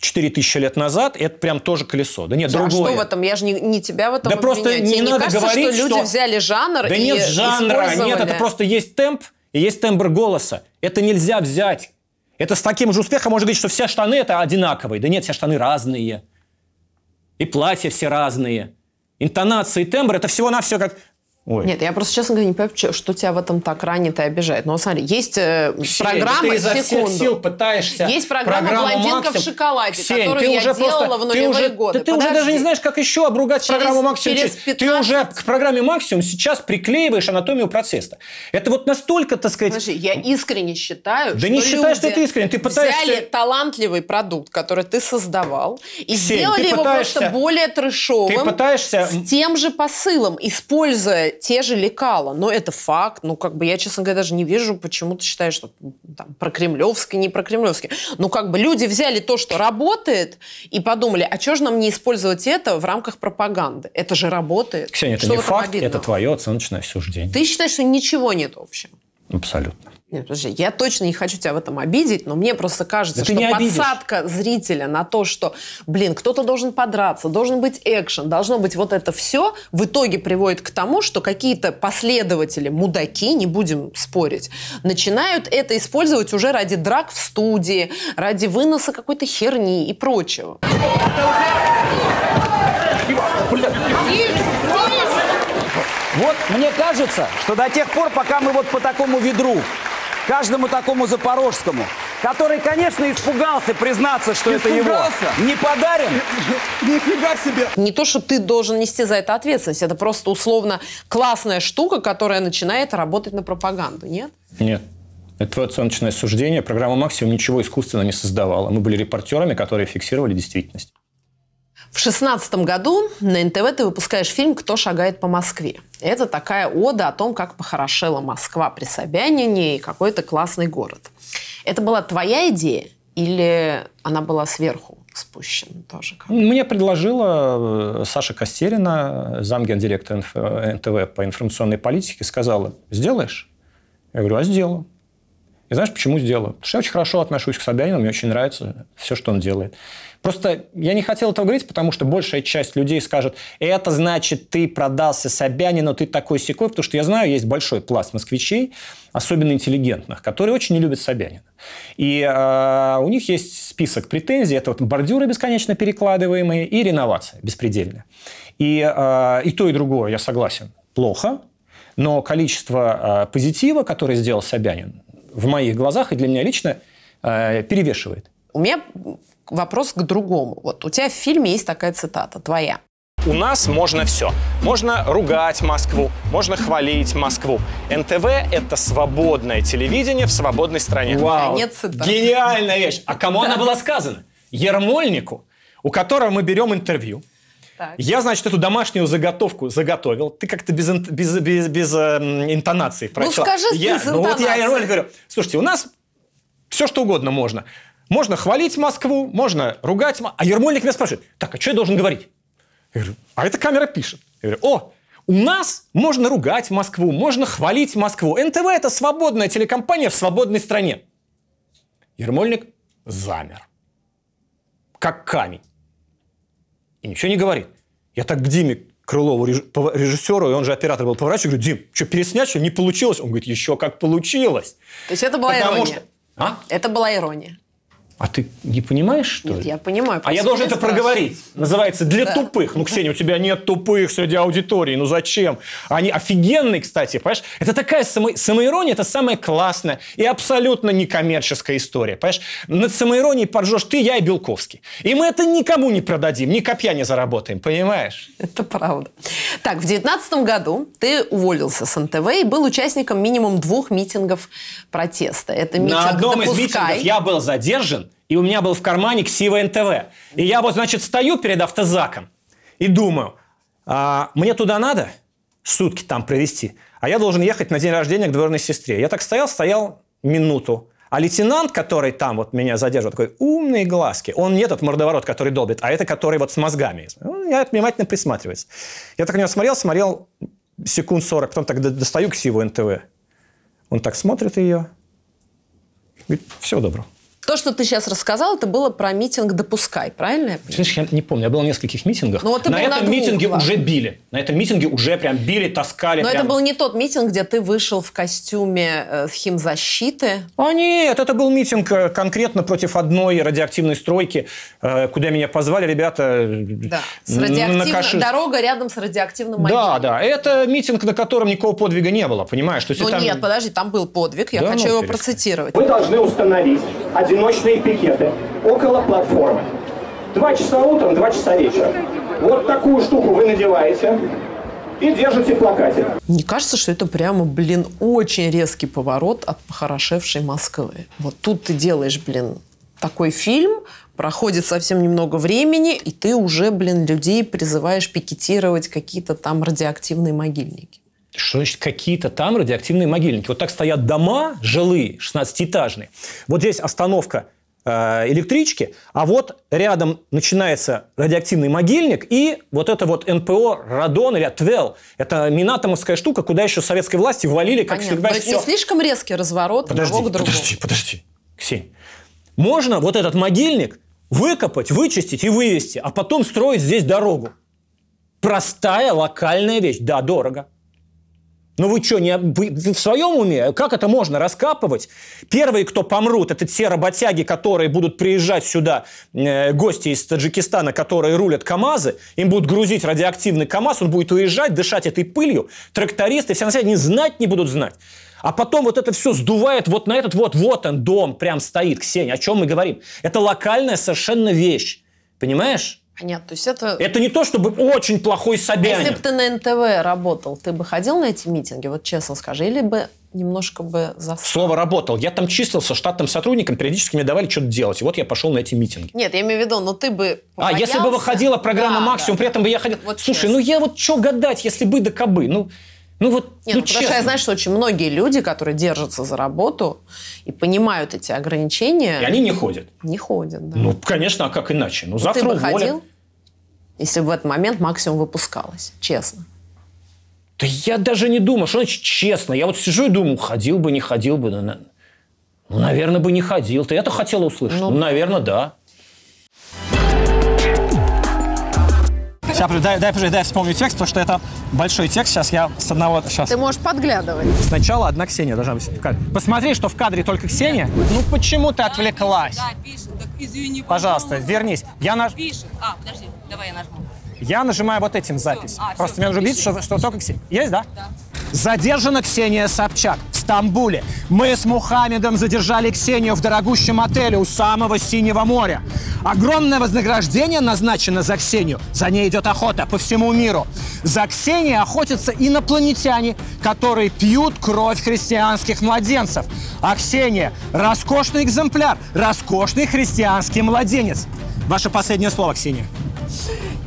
4000 лет назад, это прям тоже колесо. Да нет, А другое. что в этом? Я же не, не тебя в этом Да просто обвиняю. не Тебе не надо кажется, говорить, что люди что- взяли жанр Да и нет жанра, нет, это просто есть темп и есть тембр голоса. Это нельзя взять. Это с таким же успехом можно говорить, что все штаны это одинаковые. Да нет, все штаны разные. И платья все разные. Интонация и тембр это всего-навсего как... Ой. Нет, я просто, честно говоря, не понимаю, что тебя в этом так ранит и обижает. Но смотри, есть э, Ксень, программа, ты изо всех секунду. сил пытаешься... Есть программа программу «Блондинка в «Максим». шоколаде», Ксень, которую ты я уже делала просто, в ты нулевые уже, годы. Да ты уже даже не знаешь, как еще обругать Через- программу «Максим». через Ты 15 уже к программе «Максим» сейчас приклеиваешь анатомию процесса. Это вот настолько, так сказать... Подожди, я искренне считаю, Да что не считай, что ты искренне, ты пытаешься- взяли талантливый продукт, который ты создавал, и Ксень, сделали ты его пытаешься- просто более трэшовым, ты пытаешься- с тем же посылом, используя те же лекала. Но это факт. Ну, как бы я, честно говоря, даже не вижу, почему ты считаешь, что там, про кремлевский, не про кремлевский. Ну, как бы люди взяли то, что работает, и подумали, а что же нам не использовать это в рамках пропаганды? Это же работает. Ксения, это Что не факт, обидного? это твое оценочное суждение. Ты считаешь, что ничего нет общего? Абсолютно. Нет, подожди, я точно не хочу тебя в этом обидеть, но мне просто кажется, Да что обидишь. подсадка зрителя на то, что, блин, кто-то должен подраться, должен быть экшен, должно быть вот это все, в итоге приводит к тому, что какие-то последователи, мудаки, не будем спорить, начинают это использовать уже ради драк в студии, ради выноса какой-то херни и прочего. Вот мне кажется, что до тех пор, пока мы вот по такому ведру, каждому такому запорожскому, который, конечно, испугался признаться, что это его, не подарим, Нифига себе! Не то, что ты должен нести за это ответственность, это просто условно классная штука, которая начинает работать на пропаганду, нет? Нет. Это твое оценочное суждение. Программа «Максимум» ничего искусственно не создавала. Мы были репортерами, которые фиксировали действительность. В шестнадцатом году на НТВ ты выпускаешь фильм «Кто шагает по Москве». Это такая ода о том, как похорошела Москва при Собянине и какой то классный город. Это была твоя идея или она была сверху спущена тоже? как? Мне предложила э, Саша Костерина, замгендиректора НФ- НТВ по информационной политике, сказала, сделаешь? Я говорю, а сделаю. И знаешь, почему сделаю? Потому что я очень хорошо отношусь к Собянину, мне очень нравится все, что он делает. Просто я не хотел этого говорить, потому что большая часть людей скажет, это значит, ты продался Собянину, ты такой секой, потому что я знаю, есть большой пласт москвичей, особенно интеллигентных, которые очень не любят Собянина. И э, у них есть список претензий. Это вот бордюры бесконечно перекладываемые и реновация беспредельная. И, э, и то, и другое, я согласен, плохо, но количество э, позитива, которое сделал Собянин, в моих глазах и для меня лично э, перевешивает. У меня вопрос к другому. Вот у тебя в фильме есть такая цитата, твоя. У нас можно все. Можно ругать Москву, можно хвалить Москву. НТВ – это свободное телевидение в свободной стране. Вау, Конец гениальная вещь. А кому она была сказана? Ермольнику, у которого мы берем интервью. Так. Я, значит, эту домашнюю заготовку заготовил. Ты как-то без, без, без, без э, интонации прочла. скажи я, без Ну вот я интонации. Ермольнику говорю, слушайте, у нас все что угодно можно. Можно хвалить Москву, можно ругать. А Ермольник меня спрашивает, так, а что я должен говорить? Я говорю, а эта камера пишет. Я говорю, о, у нас можно ругать Москву, можно хвалить Москву. НТВ – это свободная телекомпания в свободной стране. Ермольник замер. Как камень. И ничего не говорит. Я так к Диме Крылову, режиссеру, и он же оператор был, поворачиваю, говорю, Дим, что, переснять, что, не получилось? Он говорит, еще как получилось. То есть это была Потому ирония. что- А? Это была ирония. А ты не понимаешь, что Нет, ли? я понимаю. А я должен это проговорить. Называется «Для Да. тупых». Ну, Ксения, у тебя нет тупых среди аудитории. Ну, зачем? Они офигенные, кстати, понимаешь? Это такая само... самоирония, это самая классная и абсолютно некоммерческая история, понимаешь? Над самоиронией поржешь ты, я и Белковский. И мы это никому не продадим, ни копья не заработаем, понимаешь? Это правда. Так, в девятнадцатом году ты уволился с НТВ и был участником минимум двух митингов протеста. Это митинг На одном из «Допускай». митингов я был задержан, и у меня был в кармане ксива НТВ. И я вот, значит, стою перед автозаком и думаю, а, мне туда надо сутки там провести, а я должен ехать на день рождения к двоюродной сестре. Я так стоял, стоял минуту. А лейтенант, который там вот меня задерживал, такой умные глазки. Он не этот мордоворот, который долбит, а это, который вот с мозгами. Ну, Я внимательно присматриваюсь. Я так на него смотрел, смотрел секунд 40, потом так до- достаю ксиву НТВ. Он так смотрит ее. Говорит, всего доброго. То, что ты сейчас рассказал, это было про митинг «Допускай», правильно? я понимаю? Знаешь, я не помню, я был на нескольких митингах. Ну, вот на был на этом двух, митинге да. уже били. На этом митинге уже прям били, таскали. Но прям. это был не тот митинг, где ты вышел в костюме э, химзащиты. А нет, это был митинг э, конкретно против одной радиоактивной стройки, э, куда меня позвали ребята э, Да. С радиоактивной... каши- Дорога рядом с радиоактивным Да, могильником. да. Это митинг, на котором никакого подвига не было, понимаешь? То есть Ну это- нет, подожди, там был подвиг, я Да, хочу ну, его перестань. процитировать. Вы должны установить одиночные пикеты около платформы. Два часа утром, два часа вечером. Вот такую штуку вы надеваете и держите плакатик. Мне кажется, что это прямо, блин, очень резкий поворот от похорошевшей Москвы. Вот тут ты делаешь, блин, такой фильм, проходит совсем немного времени, и ты уже, блин, людей призываешь пикетировать какие-то там радиоактивные могильники. Что значит какие-то там радиоактивные могильники? Вот так стоят дома жилые, 16-этажные. Вот здесь остановка э, электрички, а вот рядом начинается радиоактивный могильник и вот это вот НПО «Радон» или «Твел». Это минатомовская штука, куда еще советской власти ввалили, как Понятно. всегда, это не все. слишком резкий разворот Подожди, одного к другому. подожди, подожди, Ксень. Можно вот этот могильник выкопать, вычистить и вывести, а потом строить здесь дорогу. Простая локальная вещь. Да, дорого. Ну вы что, не, вы, вы в своем уме? Как это можно раскапывать? Первые, кто помрут, это те работяги, которые будут приезжать сюда, э, гости из Таджикистана, которые рулят КАМАЗы, им будут грузить радиоактивный КАМАЗ, он будет уезжать, дышать этой пылью, трактористы, все на свете, они знать не будут знать. А потом вот это все сдувает вот на этот вот, вот он, дом прям стоит, Ксения, о чем мы говорим? Это локальная совершенно вещь, понимаешь? Понятно, то есть это... Это не то, чтобы очень плохой А Собянин. если бы ты на НТВ работал, ты бы ходил на эти митинги? Вот честно скажи. Или бы немножко бы застал? Слово «работал». Я там числился штатным сотрудником, периодически мне давали что-то делать. И вот я пошел на эти митинги. Нет, я имею в виду, но ты бы А, если бы побоялся? выходила программа Да, «Максимум», да. при этом бы я ходил... Вот Слушай, честно. ну я вот что гадать, если бы да кабы? Ну, ну вот, Нет, ну, ну, потому что я знаю, что очень многие люди, которые держатся за работу и понимают эти ограничения, И они не ходят. не ходят. Да. Ну, конечно, а как иначе? Ну, ты завтра бы уволят. ходил, если бы в этот момент максимум выпускалось, честно. Да я даже не думаю, что значит честно. Я вот сижу и думаю, ходил бы, не ходил бы. Ну, Ну, наверное, бы не ходил. Ты это хотела услышать? Ну, ну наверное, да. Сейчас, дай, дай, дай, дай вспомню текст, потому что это большой текст. Сейчас я с одного... Сейчас. Ты можешь подглядывать. Сначала одна Ксения должна быть в кадре. Посмотри, что в кадре только Ксения. Ну почему ты отвлеклась? Да, пишет. Так извини, Пожалуйста, вернись. Я наш... Пишет. А, подожди, давай я нажму. Я нажимаю вот этим запись. А, Просто все, мне нужно видеть, что, что только Ксения. Есть, да? Да. Задержана Ксения Собчак в Стамбуле. Мы с Мухаммедом задержали Ксению в дорогущем отеле у самого Синего моря. Огромное вознаграждение назначено за Ксению. За ней идет охота по всему миру. За Ксенией охотятся инопланетяне, которые пьют кровь христианских младенцев. А Ксения – роскошный экземпляр, роскошный христианский младенец. Ваше последнее слово, Ксения.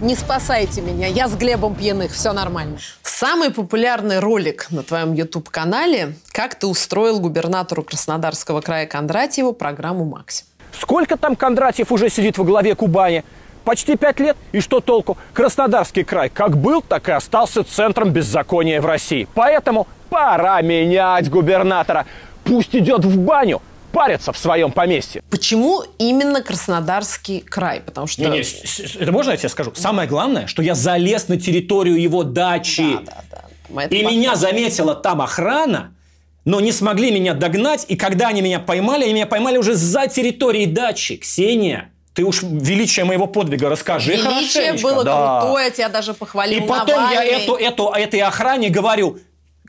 Не спасайте меня, я с Глебом пьяных, все нормально. Самый популярный ролик на твоем YouTube-канале «Как ты устроил губернатору Краснодарского края Кондратьеву программу «Максим». Сколько там Кондратьев уже сидит во главе Кубани? Почти пять лет. И что толку? Краснодарский край как был, так и остался центром беззакония в России. Поэтому пора менять губернатора. Пусть идет в баню, парятся в своем поместье. Почему именно Краснодарский край? Потому что... Не, не, это можно я тебе скажу? Самое главное, что я залез на территорию его дачи. Да, да, да. И меня заметила там охрана, но не смогли меня догнать. И когда они меня поймали, они меня поймали уже за территорией дачи. Ксения, ты уж величие моего подвига расскажи Величие было да. крутое, тебя даже похвалил И потом Навальный. я эту, эту, этой охране говорю,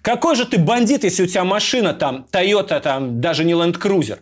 какой же ты бандит, если у тебя машина там, Toyota, там, даже не Land Cruiser?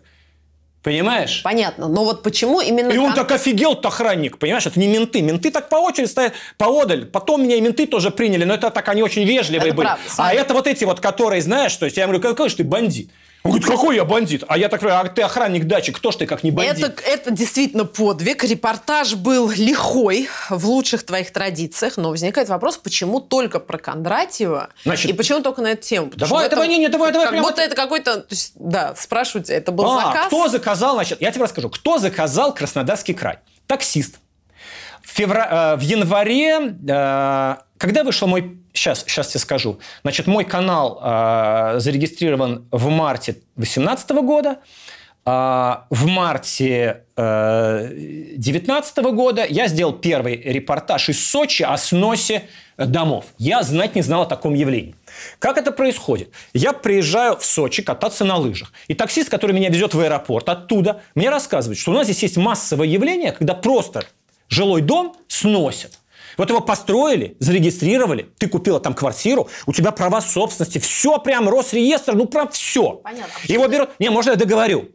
Понимаешь? Понятно. Но вот почему именно... И он так офигел, охранник, понимаешь? Это не менты. Менты так по очереди стоят, поодаль. Потом меня и менты тоже приняли, но это так они очень вежливые это были. Правда, а это вот эти вот, которые, знаешь, то есть я говорю, какой же ты бандит? Он говорит, какой я бандит? А я так говорю, а ты охранник дачи, кто ж ты как не бандит? Это, это действительно подвиг. Репортаж был лихой в лучших твоих традициях, но возникает вопрос, почему только про Кондратьева Значит, и почему только на эту тему? Потому давай, давай, не, не, давай, давай. Как прямо... будто это какой-то, да, спрашивайте, это был а, заказ? кто заказал, значит, я тебе расскажу, кто заказал Краснодарский край? Таксист. В, февра... Э, в январе, э, когда вышел мой Сейчас, сейчас тебе скажу. Значит, мой канал э, зарегистрирован в марте 2018 года. Э, в марте 2019 э, года я сделал первый репортаж из Сочи о сносе домов. Я знать не знал о таком явлении. Как это происходит? Я приезжаю в Сочи кататься на лыжах. И таксист, который меня везет в аэропорт оттуда, мне рассказывает, что у нас здесь есть массовое явление, когда просто жилой дом сносят. Вот его построили, зарегистрировали, ты купила там квартиру, у тебя права собственности, все прям, Росреестр, ну прям все. Понятно. А его берут... Не, можно я договорю?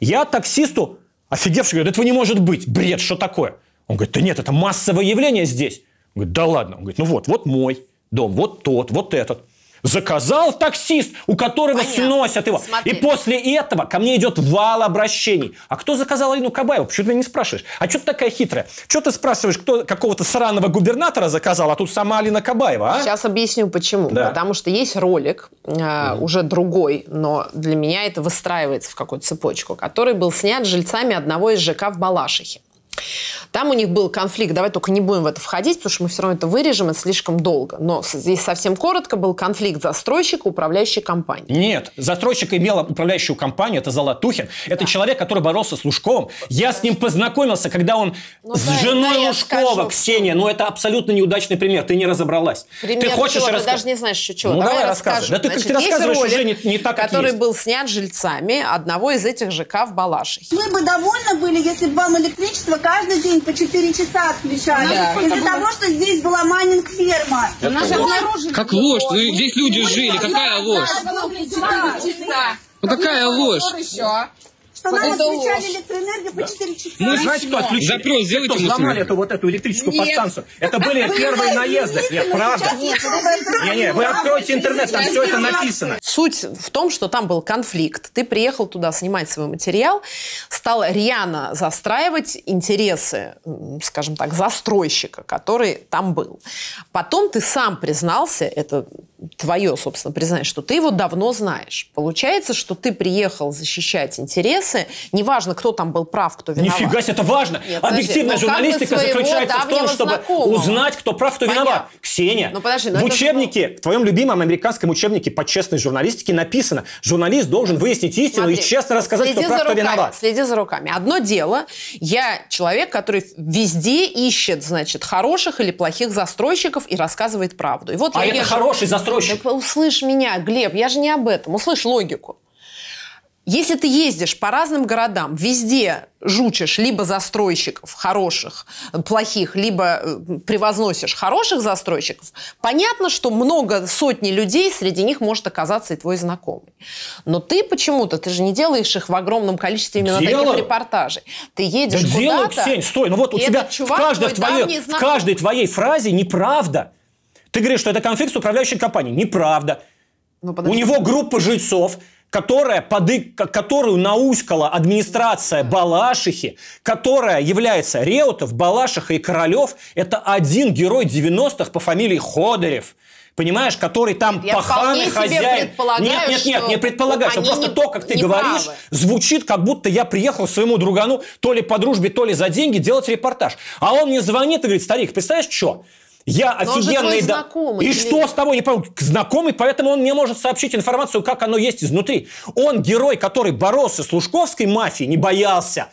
Я таксисту, офигевший, говорю, этого не может быть, бред, что такое? Он говорит, да нет, это массовое явление здесь. Он говорит, да ладно. Он говорит, ну вот, вот мой дом, вот тот, вот этот заказал таксист, у которого Понятно. сносят его. Смотри. И после этого ко мне идет вал обращений. А кто заказал Алину Кабаеву? Почему ты меня не спрашиваешь? А что ты такая хитрая? Что ты спрашиваешь, кто какого-то сраного губернатора заказал, а тут сама Алина Кабаева, а? Сейчас объясню, почему. Да. Потому что есть ролик, э, уже другой, но для меня это выстраивается в какую-то цепочку, который был снят жильцами одного из ЖК в Балашихе. Там у них был конфликт, давай только не будем в это входить, потому что мы все равно это вырежем, это слишком долго. Но здесь совсем коротко был конфликт застройщика, управляющей компании. Нет, застройщик имел управляющую компанию, это Золотухин. Это да. человек, который боролся с Лужковым. Я с ним познакомился, когда он ну, с да, женой да, Лужкова, скажу, Ксения. Ну, это абсолютно неудачный пример, ты не разобралась. Пример ты хочешь чего? Рассказ... Ты даже не знаешь, что чего. Ну, давай, давай рассказывай. Да ты, Значит, ты рассказываешь ролик, уже не, не так, как Который есть. был снят жильцами одного из этих ЖК в Балашихе. Мы бы довольны были, если бы вам электричество каждый день по 4 часа отключали. Да. Из-за того, что здесь была майнинг-ферма. Как ложь? Ну, здесь люди жили. Какая ложь? Ну какая ложь? Нам отключали электроэнергию по 4 часа. Мы знаете, кто отключили? Запрос сделайте кто взломали эту вот эту электрическую Нет. подстанцию? Это были первые наезды. Нет, правда. Не-не, вы откроете интернет, там все это написано. Суть в том, что там был конфликт. Ты приехал туда снимать свой материал, стал рьяно застраивать интересы, скажем так, застройщика, который там был. Потом ты сам признался, это твое, собственно, признание, что ты его давно знаешь. Получается, что ты приехал защищать интересы, неважно, кто там был прав, кто виноват. Нифига себе, это важно. Нет, Объективная но бы журналистика заключается в том, чтобы знакомого. узнать, кто прав, кто Понятно. виноват. Ксения, Ну, подожди, но в это учебнике, в твоем любимом американском учебнике по честной журналистике написано, журналист должен выяснить истину и Смотри, честно рассказать, кто прав, кто руками, виноват. Следи за руками. Одно дело, я человек, который везде ищет, значит, хороших или плохих застройщиков и рассказывает правду. И вот А я это езжу- хороший застройщик. Так услышь меня, Глеб, я же не об этом. Услышь логику. Если ты ездишь по разным городам, везде жучишь либо застройщиков хороших, плохих, либо э, превозносишь хороших застройщиков, понятно, что много сотни людей, среди них может оказаться и твой знакомый. Но ты почему-то, ты же не делаешь их в огромном количестве именно Делаю. таких репортажей. Ты едешь Да куда-то... Ксень, стой, ну вот у тебя в каждой, твоей, в каждой твоей фразе неправда. Ты говоришь, что это конфликт с управляющей компанией. Неправда. Ну, У него группа жильцов, которая поды- ко- которую науськала администрация Балашихи, которая является Реутов, Балашиха и Королев. Это один герой 90-х по фамилии Ходорев. Понимаешь, который там Я паханый хозяин. нет, нет, нет, не предполагаю, что просто не- то, как ты говоришь, правы. звучит, как будто я приехал своему другану то ли по дружбе, то ли за деньги делать репортаж. А он мне звонит и говорит, старик, представляешь, что? Я Но он офигенный... да- знакомый, И ты что с того? Не понял. Знакомый, поэтому он мне может сообщить информацию, как оно есть изнутри. Он герой, который боролся с лужковской мафией, не боялся.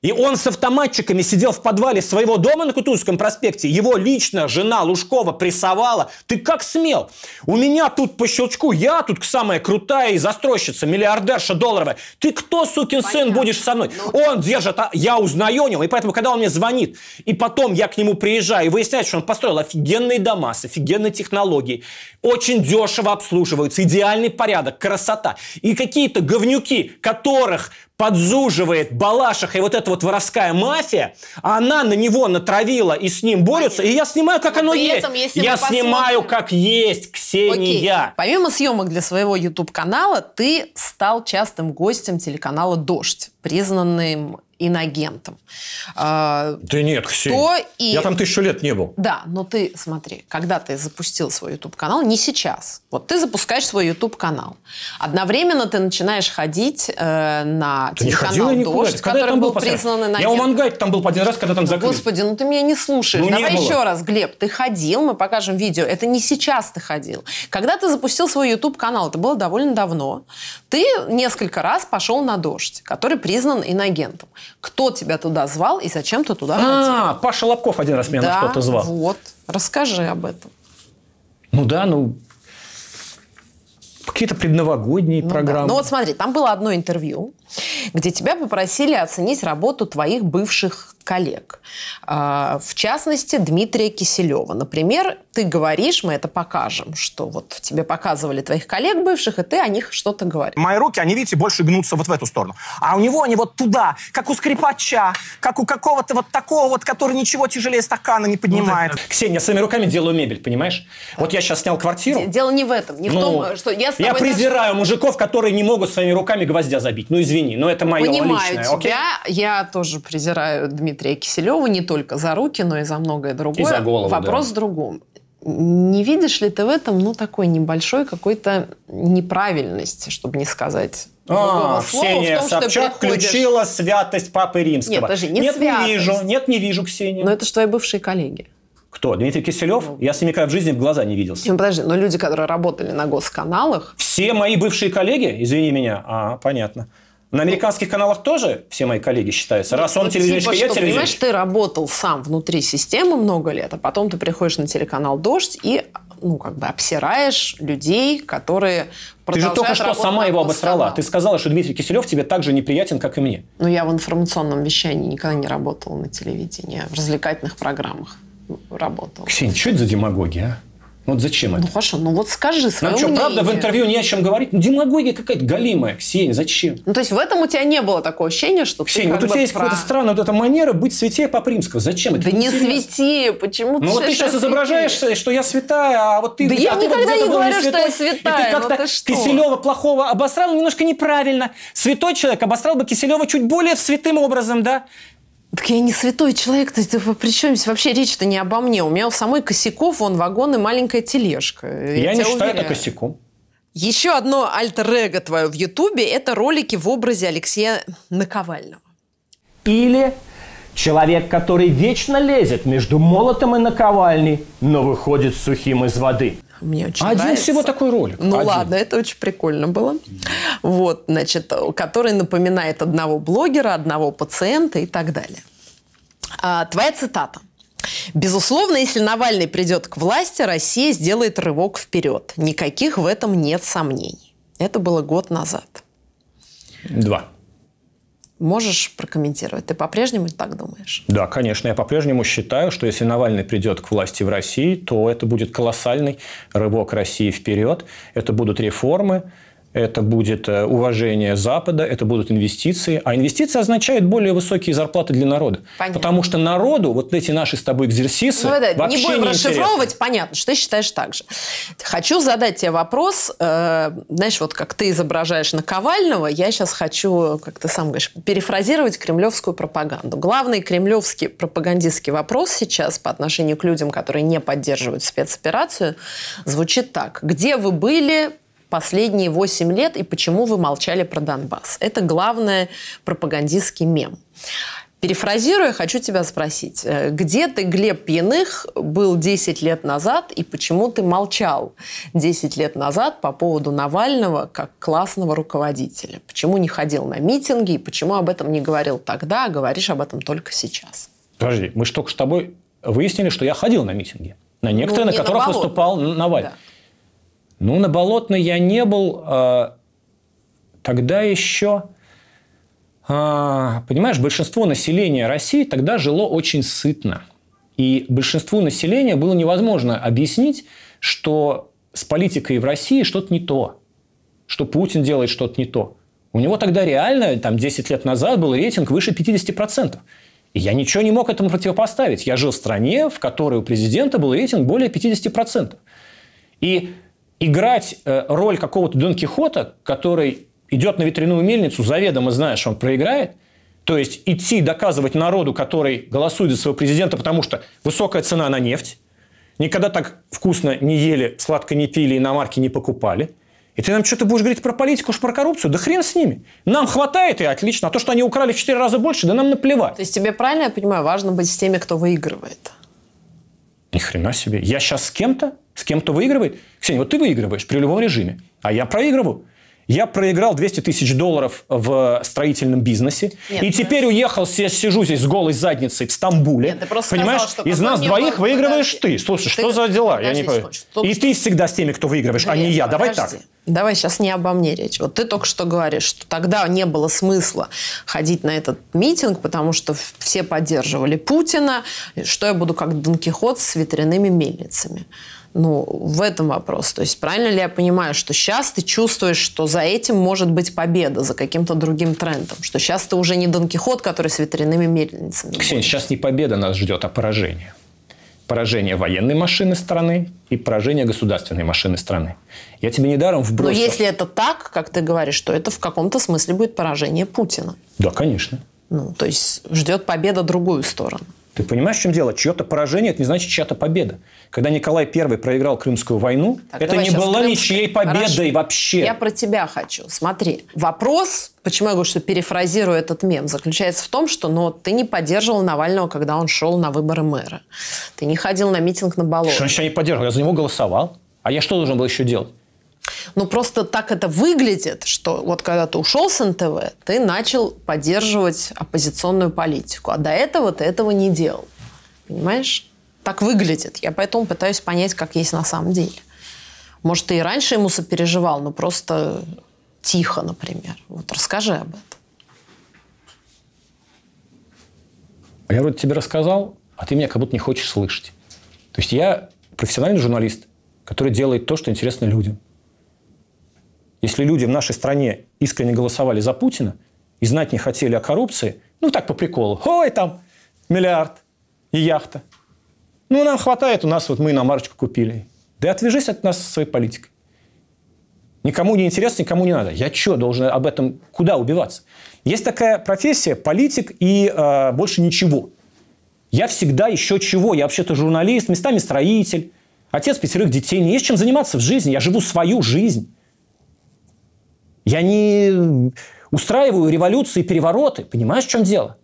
И он с автоматчиками сидел в подвале своего дома на Кутузовском проспекте. Его лично жена Лужкова прессовала. Ты как смел? У меня тут по щелчку, я тут самая крутая и застройщица, миллиардерша долларовая. Ты кто, сукин сын, будешь со мной? Он держит, а я узнаю о нем. И поэтому, когда он мне звонит, и потом я к нему приезжаю, и выясняется, что он построил офигенные дома с офигенной технологией, очень дешево обслуживаются, идеальный порядок, красота. И какие-то говнюки, которых подзуживает Балашиха и вот эта вот воровская мафия, она на него натравила и с ним борются, и я снимаю, как Но оно есть. этом, я мы посмотрим- снимаю, как есть, Окей. Ксения. Помимо съемок для своего YouTube-канала, ты стал частым гостем телеканала «Дождь», признанным инагентом. А, Да нет, Ксения. Кто и- Я там тысячу лет не был. Да, но ты, смотри, когда ты запустил свой YouTube-канал, не сейчас. Вот ты запускаешь свой YouTube-канал. Одновременно ты начинаешь ходить э, на не ходил телеканал никуда. «Дождь», Когда который был был признан раз? инагентом. Я у Мангайта там был по один раз, когда там закрыли. Господи, ну ты меня не слушаешь. Ну, не Давай было. еще раз, Глеб, ты ходил, мы покажем видео. Это не сейчас ты ходил. Когда ты запустил свой YouTube-канал, это было довольно давно, ты несколько раз пошел на «Дождь», который признан инагентом. Кто тебя туда звал и зачем ты туда ходил? А, Паша Лобков один раз меня на Да, что-то звал. вот. Расскажи об этом. Ну да, ну... Какие-то предновогодние Ну да. программы. Ну вот смотри, там было одно интервью, где тебя попросили оценить работу твоих бывших коллег. А, В частности, Дмитрия Киселева. Например, ты говоришь, мы это покажем, что вот тебе показывали твоих коллег бывших, и ты о них что-то говоришь. Мои руки, они, видите, больше гнутся вот в эту сторону. А у него они вот туда, как у скрипача, как у какого-то вот такого вот, который ничего тяжелее стакана не поднимает. Ксения, я своими руками делаю мебель, понимаешь? Вот я сейчас снял квартиру. Дело не в этом, не в Ну, том, что я с Я тобой даже- презираю мужиков, которые не могут своими руками гвоздя забить. Ну, извини, но это мое Понимаю личное. окей? тебя. Я тоже презираю Дмитрия Киселева не только за руки, но и за многое другое. И за голову, Вопрос да. в другом. Не видишь ли ты в этом, ну, такой небольшой какой-то неправильности, чтобы не сказать А, слова, Ксения в том, что Собчак приходишь- включила святость Папы Римского. Нет, подожди, не Нет, святость. не вижу. Нет, не вижу, Ксения. Но это же твои бывшие коллеги. Кто? Дмитрий Киселев? Я с ними никогда в жизни в глаза не виделся. Ну, подожди, но люди, которые работали на госканалах, Все мои бывшие коллеги, извини меня, а, понятно. На американских каналах тоже все мои коллеги считаются. Раз он Вот телевизионщик, типа, я что, Понимаешь, ты работал сам внутри системы много лет, а потом ты приходишь на телеканал «Дождь» и ну, как бы обсираешь людей, которые Ты же только что сама его обосрала. Ты сказала, что Дмитрий Киселев тебе так же неприятен, как и мне. Ну, я в информационном вещании никогда не работала на телевидении, а в развлекательных программах работала. Ксения, что это за демагогия, а? Вот зачем это? Ну, хорошо, ну вот скажи свое Нам что, мнение. правда, в интервью не о чем говорить? Ну, демагогия какая-то галимая. Ксения, зачем? Ну, то есть в этом у тебя не было такого ощущения, что Ксения, ты вот у тебя есть про- какая-то странная вот эта манера быть святее Папы Римского. Зачем это? Да не свети, почему Ну вот ты сейчас изображаешь, что я святая, а вот ты... Да я ты вот никогда где-то не говорю, что святой, я святая, И ты ну как-то ты что? Киселева плохого обосрал немножко неправильно. Святой человек обосрал бы Киселева чуть более святым образом, да? Так я не святой человек, ты, ты, при чем здесь вообще речь-то не обо мне? У меня у самой косяков, вон вагон и маленькая тележка. Я, я не считаю уверяю. это косяком. Еще одно альтер-эго твое в Ютубе – это ролики в образе Алексея Наковального. Или человек, который вечно лезет между молотом и наковальней, но выходит сухим из воды. Мне очень Один нравится. всего такой ролик. Ну Один. ладно, это очень прикольно было. Вот, значит, который напоминает одного блогера, одного пациента и так далее. А, твоя цитата. Безусловно, если Навальный придет к власти, Россия сделает рывок вперед. Никаких в этом нет сомнений. Это было год назад. Два. Можешь прокомментировать? Ты по-прежнему так думаешь? Да, конечно. Я по-прежнему считаю, что если Навальный придет к власти в России, то это будет колоссальный рывок России вперед. Это будут реформы, это будет э, уважение Запада, это будут инвестиции. А инвестиции означают более высокие зарплаты для народа. Понятно. Потому что народу вот эти наши с тобой экзерсисы Ну, да, вообще не будем не расшифровывать, интересны. понятно, что ты считаешь так же. Хочу задать тебе вопрос. э, знаешь, вот как ты изображаешь Наковального, я сейчас хочу, как ты сам говоришь, перефразировать кремлевскую пропаганду. Главный кремлевский пропагандистский вопрос сейчас по отношению к людям, которые не поддерживают спецоперацию, звучит так. Где вы были последние 8 лет и почему вы молчали про Донбасс? Это главный пропагандистский мем. Перефразируя, хочу тебя спросить, э, где ты, Глеб Пьяных, был 10 лет назад и почему ты молчал 10 лет назад по поводу Навального как классного руководителя? Почему не ходил на митинги и почему об этом не говорил тогда, а говоришь об этом только сейчас? Подожди, мы же только с тобой выяснили, что я ходил на митинги. На некоторые, Ну, на которых Болотной. выступал Навальный. Ну, на Болотной я не был. э, тогда еще... а, понимаешь, большинство населения России тогда жило очень сытно. И большинству населения было невозможно объяснить, что с политикой в России что-то не то. Что Путин делает что-то не то. У него тогда реально, там, 10 лет назад был рейтинг выше 50%. И я ничего не мог этому противопоставить. Я жил в стране, в которой у президента был рейтинг более 50%. И играть э, роль какого-то Дон Кихота, который идет на ветряную мельницу, заведомо зная, что он проиграет, то есть идти доказывать народу, который голосует за своего президента, потому что высокая цена на нефть, никогда так вкусно не ели, сладко не пили и на марки не покупали. И ты нам что-то будешь говорить про политику, уж про коррупцию? Да хрен с ними. Нам хватает и отлично. А то, что они украли в 4 раза больше, да нам наплевать. То есть тебе правильно я понимаю, важно быть с теми, кто выигрывает? Ни хрена себе. Я сейчас с кем-то, с кем-то выигрывает. Ксения, вот ты выигрываешь при любом режиме, а я проигрываю. Я проиграл 200 тысяч долларов в строительном бизнесе. Нет, и теперь уехал, си- сижу здесь с голой задницей в Стамбуле. Нет, ты просто Понимаешь, сказал, что из нас двоих был- выигрываешь ты. Слушай, Ты- что за дела? Я Подожди не понимаю. Только И ты всегда с теми, кто выигрываешь, а не я. Давай подожди. так. Давай сейчас не обо мне речь. Вот ты только что говоришь, что тогда не было смысла ходить на этот митинг, потому что все поддерживали Путина. Что я буду как Дон Кихот с ветряными мельницами? Ну, в этом вопрос. То есть правильно ли я понимаю, что сейчас ты чувствуешь, что за этим может быть победа, за каким-то другим трендом? Что сейчас ты уже не Дон Кихот, который с ветряными мельницами? Ксения, сейчас не победа нас ждет, а поражение. Поражение военной машины страны и поражение государственной машины страны. Я тебе недаром Но вбросил. если это так, как ты говоришь, то это в каком-то смысле будет поражение Путина. Да, конечно. Ну, то есть ждет победа другую сторону. Ты понимаешь, в чем дело? Чье-то поражение – это не значит чья-то победа. Когда Николай I проиграл Крымскую войну, Так, это не щас была Крымская. ничьей победой Хорошо. вообще. Я про тебя хочу. Смотри, вопрос, почему я говорю, что перефразирую этот мем, заключается в том, что ну, ты не поддерживал Навального, когда он шел на выборы мэра. Ты не ходил на митинг на болото. Что значит, я не поддерживал? Я за него голосовал. А я что должен был еще делать? Ну, просто так это выглядит, что вот когда ты ушел с НТВ, ты начал поддерживать оппозиционную политику. А до этого ты этого не делал. Понимаешь? Так выглядит. Я поэтому пытаюсь понять, как есть на самом деле. Может, ты и раньше ему сопереживал, но просто тихо, например. Вот расскажи об этом. Я вроде тебе рассказал, а ты меня как будто не хочешь слышать. То есть я профессиональный журналист, который делает то, что интересно людям. Если люди в нашей стране искренне голосовали за Путина и знать не хотели о коррупции, ну так по приколу, ой, там миллиард и яхта. Ну, нам хватает, у нас вот мы иномарочку купили. Да отвяжись от нас своей политикой. Никому не интересно, никому не надо. Я что, должен об этом куда убиваться? Есть такая профессия – политик и э, больше ничего. Я всегда еще чего. Я вообще-то журналист, местами строитель, отец пятерых детей. Не есть чем заниматься в жизни. Я живу свою жизнь. Я не устраиваю революции, перевороты. Понимаешь, в чем дело?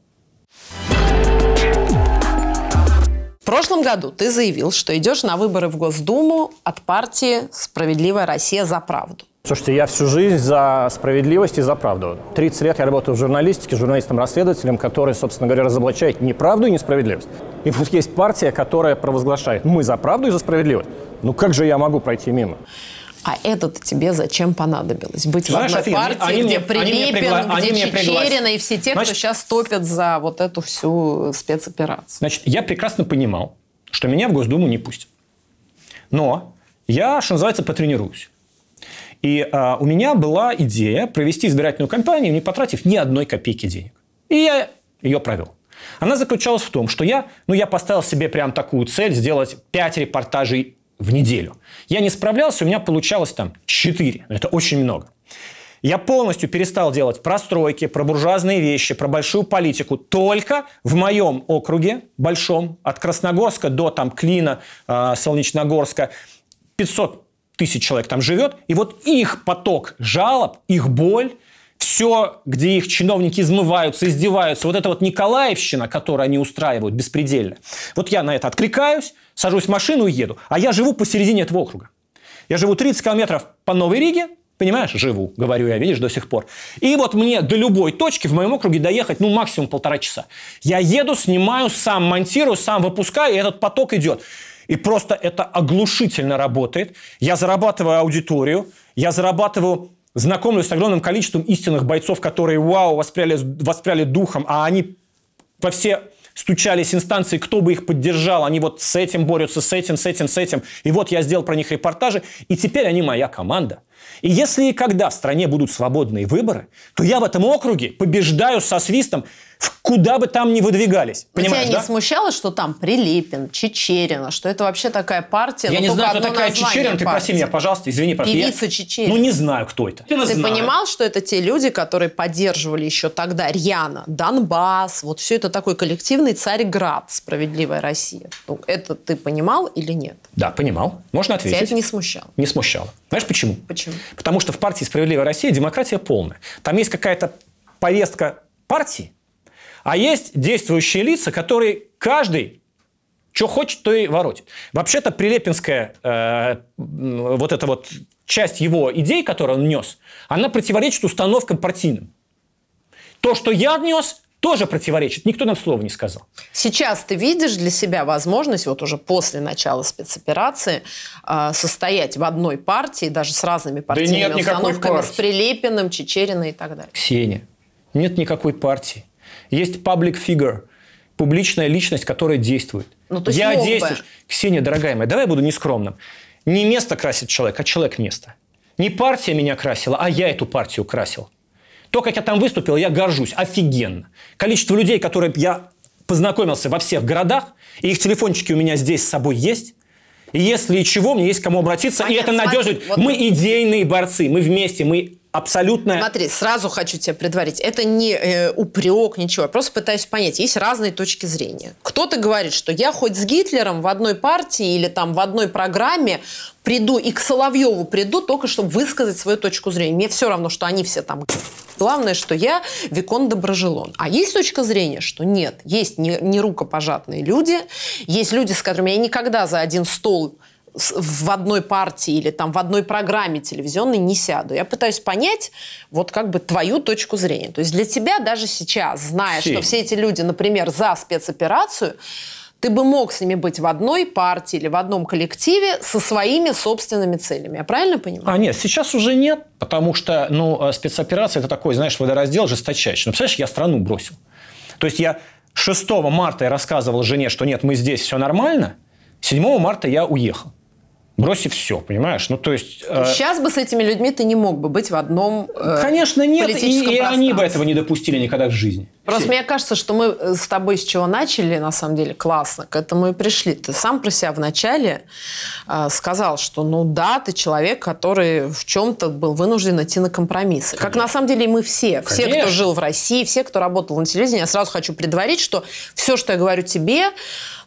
В прошлом году ты заявил, что идешь на выборы в Госдуму от партии «Справедливая Россия за правду». Слушайте, я всю жизнь за справедливость и за правду. 30 лет я работаю в журналистике, журналистом-расследователем, который, собственно говоря, разоблачает неправду и несправедливость. И вот есть партия, которая провозглашает «мы за правду и за справедливость». Ну как же я могу пройти мимо? А это тебе зачем понадобилось? Быть Знаешь, в одной Афина, партии, они где Прилепин, они пригла- они где. Чечерина и все те, Значит- кто сейчас топят за вот эту всю спецоперацию. Значит, я прекрасно понимал, что меня в Госдуму не пустят. Но я, что называется, потренируюсь. И а, у меня была идея провести избирательную кампанию, не потратив ни одной копейки денег. И я ее провел. Она заключалась в том, что я, ну, я поставил себе прям такую цель сделать 5 репортажей в неделю. Я не справлялся, у меня получалось там 4. Это очень много. Я полностью перестал делать про стройки, про буржуазные вещи, про большую политику. Только в моем округе, большом, от Красногорска до там, Клина, э, Солнечногорска, 500 тысяч человек там живет. И вот их поток жалоб, их боль, все, где их чиновники измываются, издеваются, вот эта вот Николаевщина, которую они устраивают беспредельно. Вот я на это откликаюсь, сажусь в машину и еду. А я живу посередине этого округа. Я живу 30 километров по Новой Риге, понимаешь, живу, говорю я, видишь, до сих пор. И вот мне до любой точки в моем округе доехать, ну, максимум полтора часа. Я еду, снимаю, сам монтирую, сам выпускаю, и этот поток идет. И просто это оглушительно работает. Я зарабатываю аудиторию, я зарабатываю знакомлюсь с огромным количеством истинных бойцов, которые, вау, воспряли, воспряли духом, а они во все стучались инстанции, кто бы их поддержал, они вот с этим борются, с этим, с этим, с этим. И вот я сделал про них репортажи, и теперь они моя команда. И если и когда в стране будут свободные выборы, то я в этом округе побеждаю со свистом, куда бы там ни выдвигались. Но Понимаешь, тебя да? не смущало, что там Прилепин, Чечерина, что это вообще такая партия? Я но не знаю, кто такая Чечерина, ты прости меня, пожалуйста, извини. Я- Певица Чечерина. Ну, не знаю, кто это. Ты знаю. понимал, что это те люди, которые поддерживали еще тогда рьяно Донбасс, вот все это такой коллективный Царьград, справедливая Россия. Ну, это ты понимал или нет? Да, понимал. Можно Тебя ответить. это не смущало? Не смущало. Знаешь почему? Почему? Потому что в партии «Справедливая Россия» демократия полная. Там есть какая-то повестка партии, а есть действующие лица, которые каждый что хочет, то и воротит. Вообще-то Прилепинская, э, вот эта вот часть его идей, которую он нес, она противоречит установкам партийным. То, что я нес, тоже противоречит. Никто нам слова не сказал. Сейчас ты видишь для себя возможность, вот уже после начала спецоперации, э, состоять в одной партии, даже с разными партийными нет никакой установками, с. Прилепиным, Чечериной и так далее. Ксения, нет никакой партии. Есть public figure, публичная личность, которая действует. Ну, то есть я бы. действую. Ксения, дорогая моя, давай я буду нескромным. Не место красит человек, а человек место. Не партия меня красила, а я эту партию красил. То, как я там выступил, я горжусь. Офигенно. Количество людей, которые я познакомился во всех городах, и их телефончики у меня здесь с собой есть. И если и чего, мне есть к кому обратиться. и Понятно, это смотри, надежит. вот- Мы идейные борцы, мы вместе, мы абсолютно... Смотри, сразу хочу тебя предварить. Это не э, упрек, ничего. Я просто пытаюсь понять. Есть разные точки зрения. Кто-то говорит, что я хоть с Гитлером в одной партии или там в одной программе приду и к Соловьеву приду, только чтобы высказать свою точку зрения. Мне все равно, что они все там... Главное, что я Викон Доброжелон. А есть точка зрения, что нет. Есть не, не рукопожатные люди, есть люди, с которыми я никогда за один стол в одной партии или там в одной программе телевизионной не сяду. Я пытаюсь понять вот как бы твою точку зрения. То есть для тебя даже сейчас, зная, Ксения. что все эти люди, например, за спецоперацию, ты бы мог с ними быть в одной партии или в одном коллективе со своими собственными целями. Я правильно понимаю? А нет, сейчас уже нет, потому что ну, э, спецоперация – это такой, знаешь, водораздел жесточайший. Ну, представляешь, я страну бросил. То есть я 6 марта я рассказывал жене, что нет, мы здесь, все нормально. 7 марта я уехал. Бросив все, понимаешь? Ну, то есть... э, Сейчас бы с этими людьми ты не мог бы быть в одном э, Конечно, нет. И, и они бы этого не допустили никогда в жизни. Просто мне кажется, что мы э, с тобой с чего начали, на самом деле, классно, к этому и пришли. Ты сам про себя вначале э, сказал, что ну да, ты человек, который в чем-то был вынужден идти на компромиссы. Как на самом деле мы все. Все, кто Конечно. жил в России, все, кто работал на телевидении. Я сразу хочу предварить, что все, что я говорю тебе,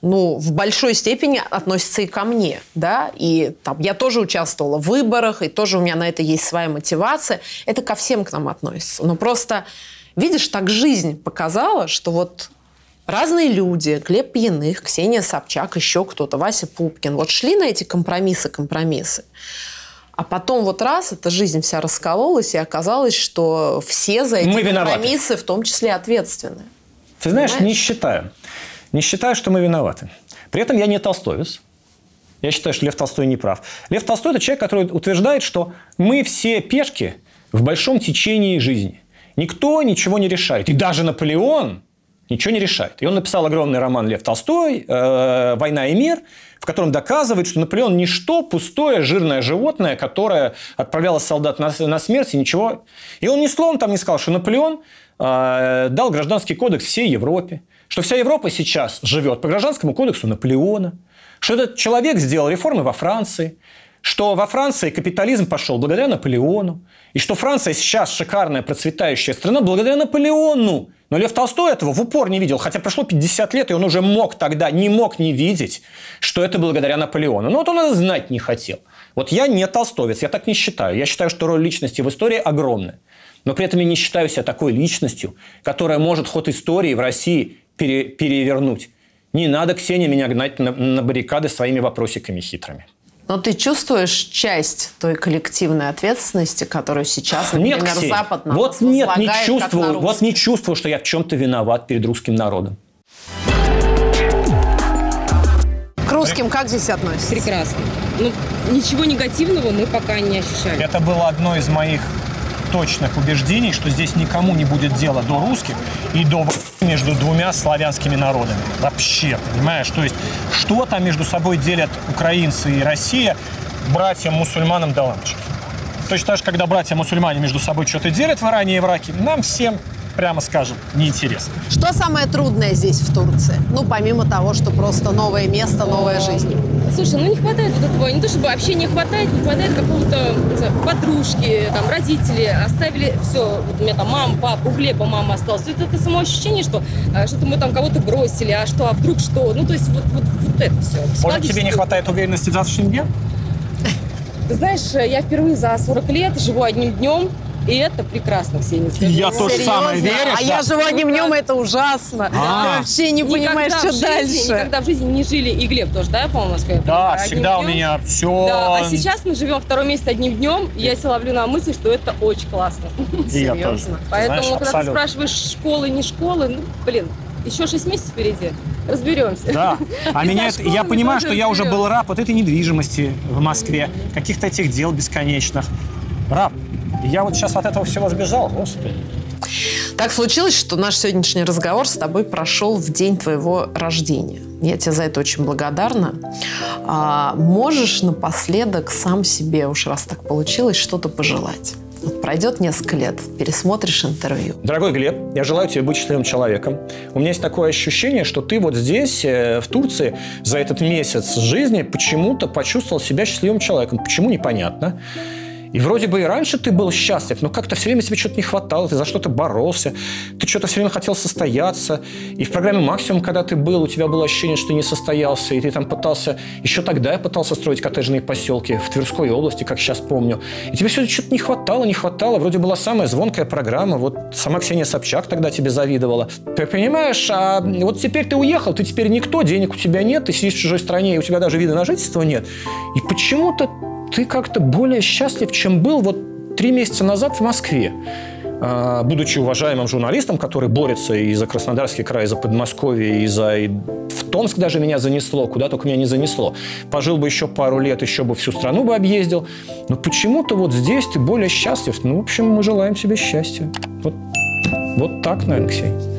ну, в большой степени относится и ко мне, да, и там я тоже участвовала в выборах, и тоже у меня на это есть своя мотивация. Это ко всем к нам относится. Но просто, видишь, так жизнь показала, что вот разные люди, Глеб Пьяных, Ксения Собчак, еще кто-то, Вася Пупкин, вот шли на эти компромиссы, компромиссы. А потом вот раз, эта жизнь вся раскололась, и оказалось, что все за эти Мы виноваты. компромиссы в том числе ответственны. Ты знаешь, не считаю. Не считаю, что мы виноваты. При этом я не толстовец. Я считаю, что Лев Толстой не прав. Лев Толстой – это человек, который утверждает, что мы все пешки в большом течении жизни. Никто ничего не решает. И даже Наполеон ничего не решает. И он написал огромный роман «Лев Толстой. э, «Война и мир», в котором доказывает, что Наполеон – ничто, пустое, жирное животное, которое отправляло солдат на, смерть и ничего. И он ни словом там не сказал, что Наполеон э, дал гражданский кодекс всей Европе, что вся Европа сейчас живет по гражданскому кодексу Наполеона, что этот человек сделал реформы во Франции, что во Франции капитализм пошел благодаря Наполеону, и что Франция сейчас шикарная процветающая страна благодаря Наполеону. Но Лев Толстой этого в упор не видел, хотя прошло 50 лет, и он уже мог тогда, не мог не видеть, что это благодаря Наполеону. Но вот он это знать не хотел. Вот я не толстовец, я так не считаю. Я считаю, что роль личности в истории огромная. Но при этом я не считаю себя такой личностью, которая может ход истории в России пере- перевернуть. Не надо, Ксения, меня гнать на, на баррикады своими вопросиками хитрыми. Но ты чувствуешь часть той коллективной ответственности, которую сейчас, например, нет, Ксения, Запад нам вот нет, не чувствую, вот не чувствую, что я в чем-то виноват перед русским народом. К русским как здесь относятся? Прекрасно. Ну, ничего негативного мы пока не ощущаем. Это было одно из моих точных убеждений, что здесь никому не будет дела до русских и до между двумя славянскими народами. Вообще, понимаешь? То есть, что там между собой делят украинцы и Россия братьям-мусульманам до лампочки. Точно так же, когда братья-мусульмане между собой что-то делят в Иране и в Ираке, нам всем, прямо скажем, неинтересно. Что самое трудное здесь, в Турции? Ну, помимо того, что просто новое место, новая жизнь. Слушай, ну не хватает вот этого, не то чтобы вообще не хватает, не хватает какого-то, подружки, там, родители, оставили все, вот у меня там мама, папа, у Глеба мама осталась. Это, это само ощущение, что а, что-то мы там кого-то бросили, а что, а вдруг что? Ну, то есть вот, вот, вот это все. Может, тебе не хватает уверенности в завтрашнем дне? Ты знаешь, я впервые за 40 лет живу одним днем, и это прекрасно, Ксения. скажу. Я то же Серьезно? самое, веришь? А я живу одним днем, это ужасно. А. Ты вообще не понимаешь, что дальше. Никогда в жизни не жили, и Глеб тоже, да, по-моему, Москве? Да, всегда у меня все... Да, а сейчас мы живем второй месяц одним днем, и я себя ловлю на мысли, что это очень классно. И я тоже. Поэтому, когда ты спрашиваешь школы, не школы, ну, блин, еще 6 месяцев впереди. Разберемся. Да. А И меня это- я понимаю, тоже что я уже был раб вот этой недвижимости в Москве, каких-то этих дел бесконечных. Раб. И я вот сейчас от этого всего сбежал, господи. Так случилось, что наш сегодняшний разговор с тобой прошел в день твоего рождения. Я тебе за это очень благодарна. А, можешь напоследок сам себе, уж раз так получилось, что-то пожелать? Вот пройдет несколько лет, пересмотришь интервью. Дорогой Глеб, я желаю тебе быть счастливым человеком. У меня есть такое ощущение, что ты вот здесь, э, в Турции, за этот месяц жизни почему-то почувствовал себя счастливым человеком. Почему, непонятно. И вроде бы и раньше ты был счастлив, но как-то все время тебе что-то не хватало, ты за что-то боролся, ты что-то все время хотел состояться. И в программе «Максимум», когда ты был, у тебя было ощущение, что ты не состоялся, и ты там пытался... Еще тогда я пытался строить коттеджные поселки в Тверской области, как сейчас помню. И тебе все что-то не хватало, не хватало. Вроде была самая звонкая программа, вот сама Ксения Собчак тогда тебе завидовала. Ты понимаешь, а вот теперь ты уехал, ты теперь никто, денег у тебя нет, ты сидишь в чужой стране, и у тебя даже вида на жительство нет. И почему-то ты как-то более счастлив, чем был вот три месяца назад в Москве. А, Будучи уважаемым журналистом, который борется и за Краснодарский край, и за Подмосковье, и за... и в Томск даже меня занесло, куда только меня не занесло. Пожил бы еще пару лет, еще бы всю страну бы объездил. Но почему-то вот здесь ты более счастлив. Ну, в общем, мы желаем себе счастья. Вот, вот так, наверное, Ксения.